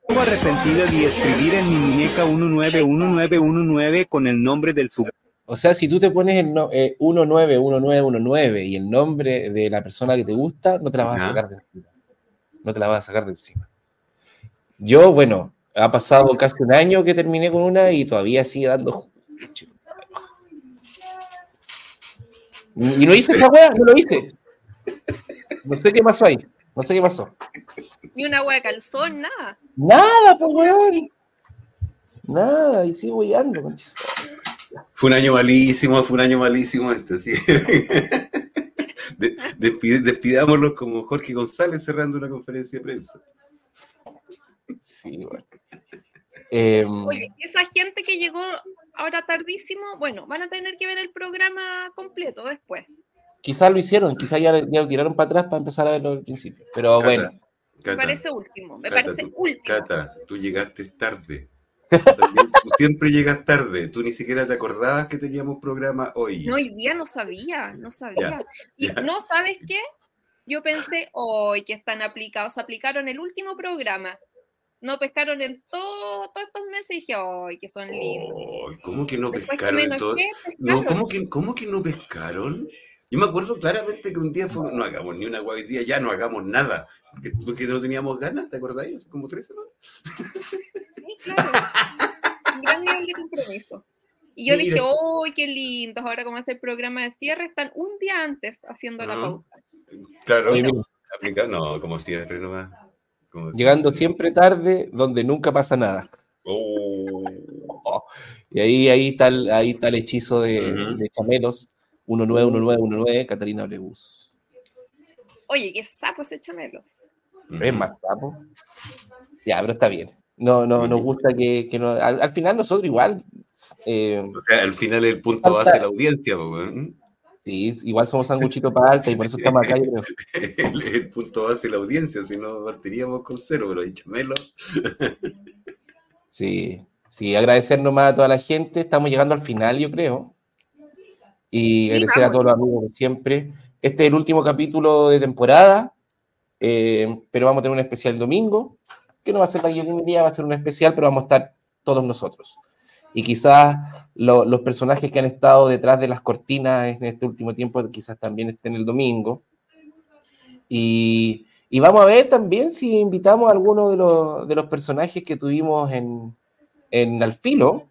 Estuvo arrepentido de escribir en mi muñeca 191919 con el nombre del fútbol. O sea, si tú te pones el no- eh, 191919 y el nombre de la persona que te gusta, no te la vas a sacar de encima. No te la vas a sacar de encima. Yo, bueno, ha pasado casi un año que terminé con una y todavía sigue dando. Y no hice esa wea, no lo hice. No sé qué pasó ahí. No sé qué pasó. Ni una hueá de calzón, nada. Nada, pues, weón. Nada, y sigo guiando, conchis. Fue un año malísimo, fue un año malísimo este, sí. De- despide- despidámoslo como Jorge González cerrando una conferencia de prensa. Sí, bueno. Em, Oye, esa gente que llegó ahora tardísimo, bueno, van a tener que ver el programa completo después. quizás lo hicieron, quizás ya, ya lo tiraron para atrás para empezar a verlo al principio. Pero Cata, bueno, Me Cata, parece último, me Cata, parece tú- último. Cata, tú llegaste tarde. Tú [LAUGHS] siempre llegas tarde. Tú ni siquiera te acordabas que teníamos programa hoy. No, hoy día no sabía, no sabía. y ya. no, ¿sabes qué? Yo pensé, hoy que están aplicados, aplicaron el último programa. No pescaron en todo, todos estos meses y dije, ¡ay, que son lindos! Ay, ¿Cómo que no Después que pescaron en todo? No. ¿cómo que, ¿cómo que no pescaron? Yo me acuerdo claramente que un día fue, no hagamos ni una guay día, ya no hagamos nada, porque, porque no teníamos ganas, ¿te acordáis? Hace como tres semanas. Sí, claro. Un gran nivel de compromiso. Y yo Mira. dije, ¡ay, qué lindos! Ahora, como es el programa de cierre, están un día antes haciendo la Ajá. pauta. Claro, aplica- no, como siempre nomás. Como llegando siempre tarde, donde nunca pasa nada. Oh, [LAUGHS] Y ahí, ahí, está, el, ahí está el hechizo de, Ujú. de Chamelos, 191919, Catarina Olegus. Oye, qué sapo ese chamelo. Pero es más sapo. Ya, pero está bien. no, no, nos gusta que, que no- al, al final nosotros igual, eh, O sea, al final el punto base de la audiencia, weón. Sí, igual somos [LAUGHS] sanguchito para alta y por eso estamos acá. yo creo. [LAUGHS] el, el punto base de la audiencia, si no partiríamos con cero, pero ahí chamelo. Sí, sí, agradecer nomás a toda la gente. Estamos llegando al final, yo creo. Y Sí, agradecer a vamos. todos los amigos de siempre. Este es el último capítulo de temporada, eh, pero vamos a tener un especial el domingo, que no va a ser la guillotinería, va a ser un especial, pero vamos a estar todos nosotros. Y quizás lo- los personajes que han estado detrás de las cortinas en este último tiempo, quizás también estén el domingo. Y, y vamos a ver también si invitamos a alguno de los, de los personajes que tuvimos en, en Alfilo.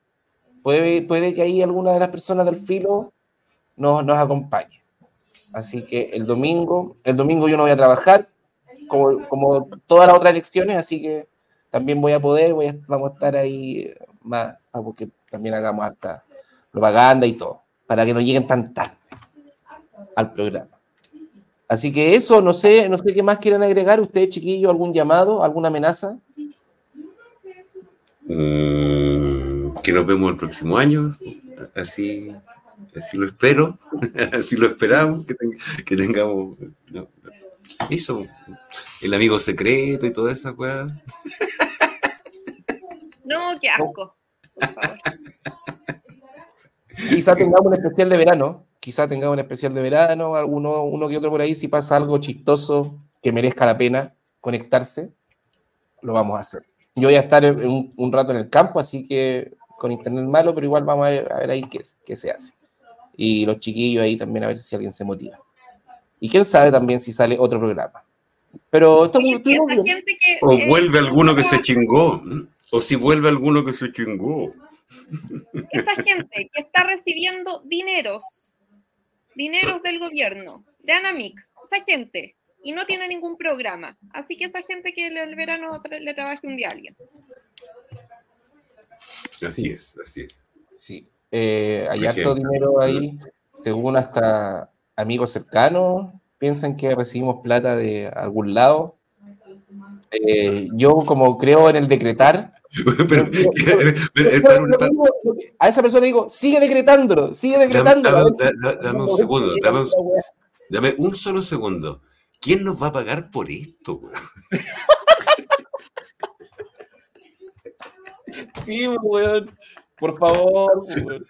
Puede, puede que ahí alguna de las personas del Filo nos, nos acompañe. Así que el domingo, el domingo yo no voy a trabajar, como, como todas las otras elecciones, así que también voy a poder, voy a- vamos a estar ahí más, para que también hagamos harta propaganda y todo, para que no lleguen tan tarde al programa. Así que eso, no sé, no sé qué más quieren agregar ustedes, chiquillos, algún llamado, alguna amenaza. Mm, que nos vemos el próximo año, así, así lo espero, [LAUGHS] así lo esperamos, que, ten- que tengamos no, eso, el amigo secreto y toda esa weá. No, qué asco. Por [LAUGHS] favor. Quizá tengamos un especial de verano, quizá tengamos un especial de verano, alguno, uno que otro por ahí, si pasa algo chistoso que merezca la pena conectarse, lo vamos a hacer. Yo voy a estar un, un rato en el campo, así que con internet malo, pero igual vamos a ver, a ver ahí qué, qué se hace. Y los chiquillos ahí también a ver si alguien se motiva. Y quién sabe también si sale otro programa. Pero estamos, Sí, sí, estamos esa gente que. O eh, vuelve alguno que se chingó. O si vuelve alguno que se chingó. Esa gente que está recibiendo dineros, dineros del gobierno, de Anamic, esa gente, y no tiene ningún programa. Así que esa gente que el verano tra- le trabaje un día a alguien. Así es, así es. Sí, eh, hay harto dinero ahí, según hasta amigos cercanos piensan que recibimos plata de algún lado. Eh, yo como creo en el decretar, pero, pero- una- a esa persona digo, sigue decretándolo, sigue Dame, decretando. dame- dame- dame un segundo, dame un, dame un solo segundo. ¿Quién nos va a pagar por esto? [LAUGHS] Sí, weón, por favor. weón.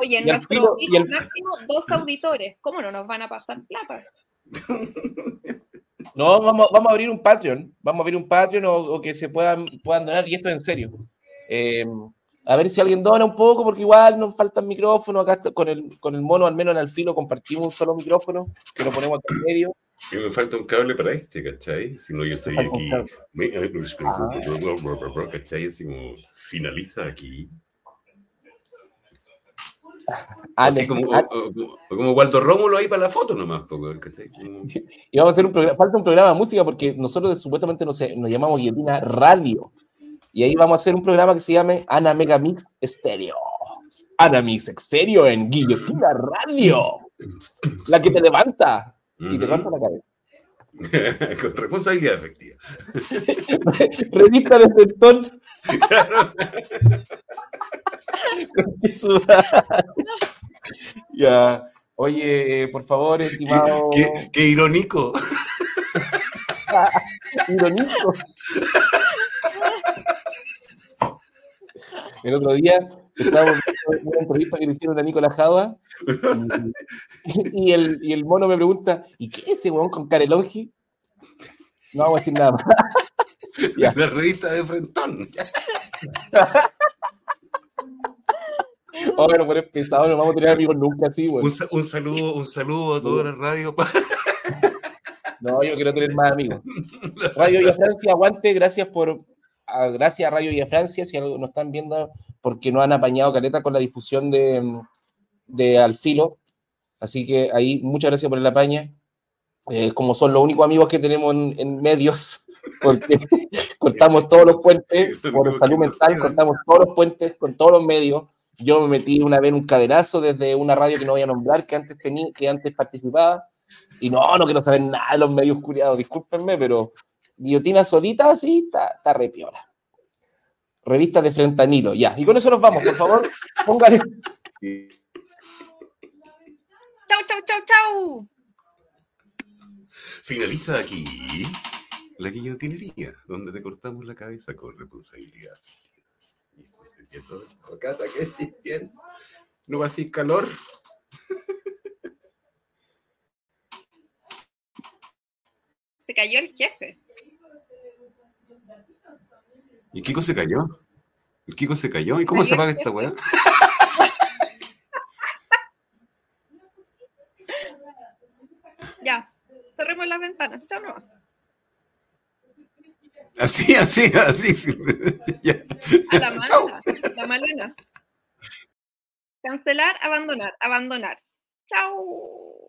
Oye, en Y nuestro filo- pico y al- máximo, dos auditores. ¿Cómo no nos van a pasar plata? [LAUGHS] No, vamos, vamos a abrir un Patreon. Vamos a abrir un Patreon o, o que se puedan, puedan donar, y esto es en serio. Eh, a ver si alguien dona un poco, porque igual nos faltan micrófonos. Acá está- con el, con el mono, al menos en el filo, compartimos un solo micrófono que lo ponemos acá en medio. Y me falta un cable para este, ¿cachai? Si no, yo un aquí. Me- ay, pues, ¿Cachai? Así como finaliza aquí. Ah, Así como, ah, como, como Waldo Rómulo ahí para la foto nomás, po, weón, ¿cachai? Como- y vamos a hacer un programa, falta un programa de música porque nosotros supuestamente nos, nos llamamos Guillotina Radio. Y ahí vamos a hacer un programa que se llame Ana Mega Mix Stereo. Ana Mix Stereo en Guillotina Radio. La que te levanta y te Ujú. levanta la cabeza. [LAUGHS] Con responsabilidad efectiva. [LAUGHS] Revista de. Qué sudada. ya. Oye, por favor, estimado. [LAUGHS] Qué, qué irónico. Irónico. El otro día estábamos una entrevista que le hicieron a Nicolás Java y, y el, y el mono me pregunta: ¿y qué es ese weón con Carelongi? No vamos a decir nada más. [LAUGHS] La revista de Frentón. Oh, pero poner pesado, no vamos a tener amigos nunca así, weón. Un, un saludo, un saludo a toda la radio. [LAUGHS] No, yo quiero tener más amigos. [LAUGHS] Radio Villa Francia, aguante, gracias por. a- gracias a Radio Villa Francia, si algo nos están viendo, porque nos han apañado caleta con la difusión de, de Alfilo. Así que ahí, muchas gracias por el apaña. Eh, como son los únicos amigos que tenemos en, en medios, [LAUGHS] porque [LAUGHS] cortamos todos los puentes, por salud mental, cortamos todos los puentes con todos los medios. Yo me metí una vez en un cadenazo desde una radio que no voy a nombrar, que antes tenía, que antes participaba, y no, no quiero saber nada de los medios curiados, discúlpenme, pero guillotina solita, sí, está, está re piola. Revista de Frentanilo. Ya, y con eso nos vamos, por favor, [LAUGHS] póngale. Chau, chau, chau, chau. Finaliza aquí la guillotinería, donde te cortamos la cabeza con responsabilidad. Y eso sería todo, Cata, que estés bien. No va a ser calor. Se cayó el jefe. ¿Y Kiko se cayó? ¿El Kiko se cayó? ¿Y cómo se apaga esta weá? [LAUGHS] Ya, cerremos las ventanas. Chao, no. Así, así, así. [LAUGHS] Ya. A la malena. La malena. Cancelar, abandonar, abandonar. Chao.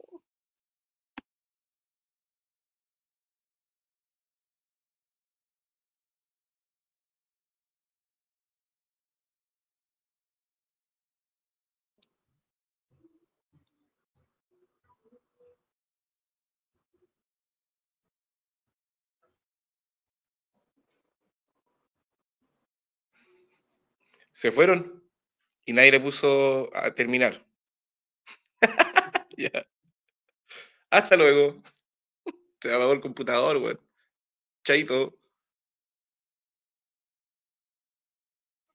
Se fueron y nadie le puso a terminar. [LAUGHS] Ya. Hasta luego. [LAUGHS] Se apagó el computador, weón. Chaito.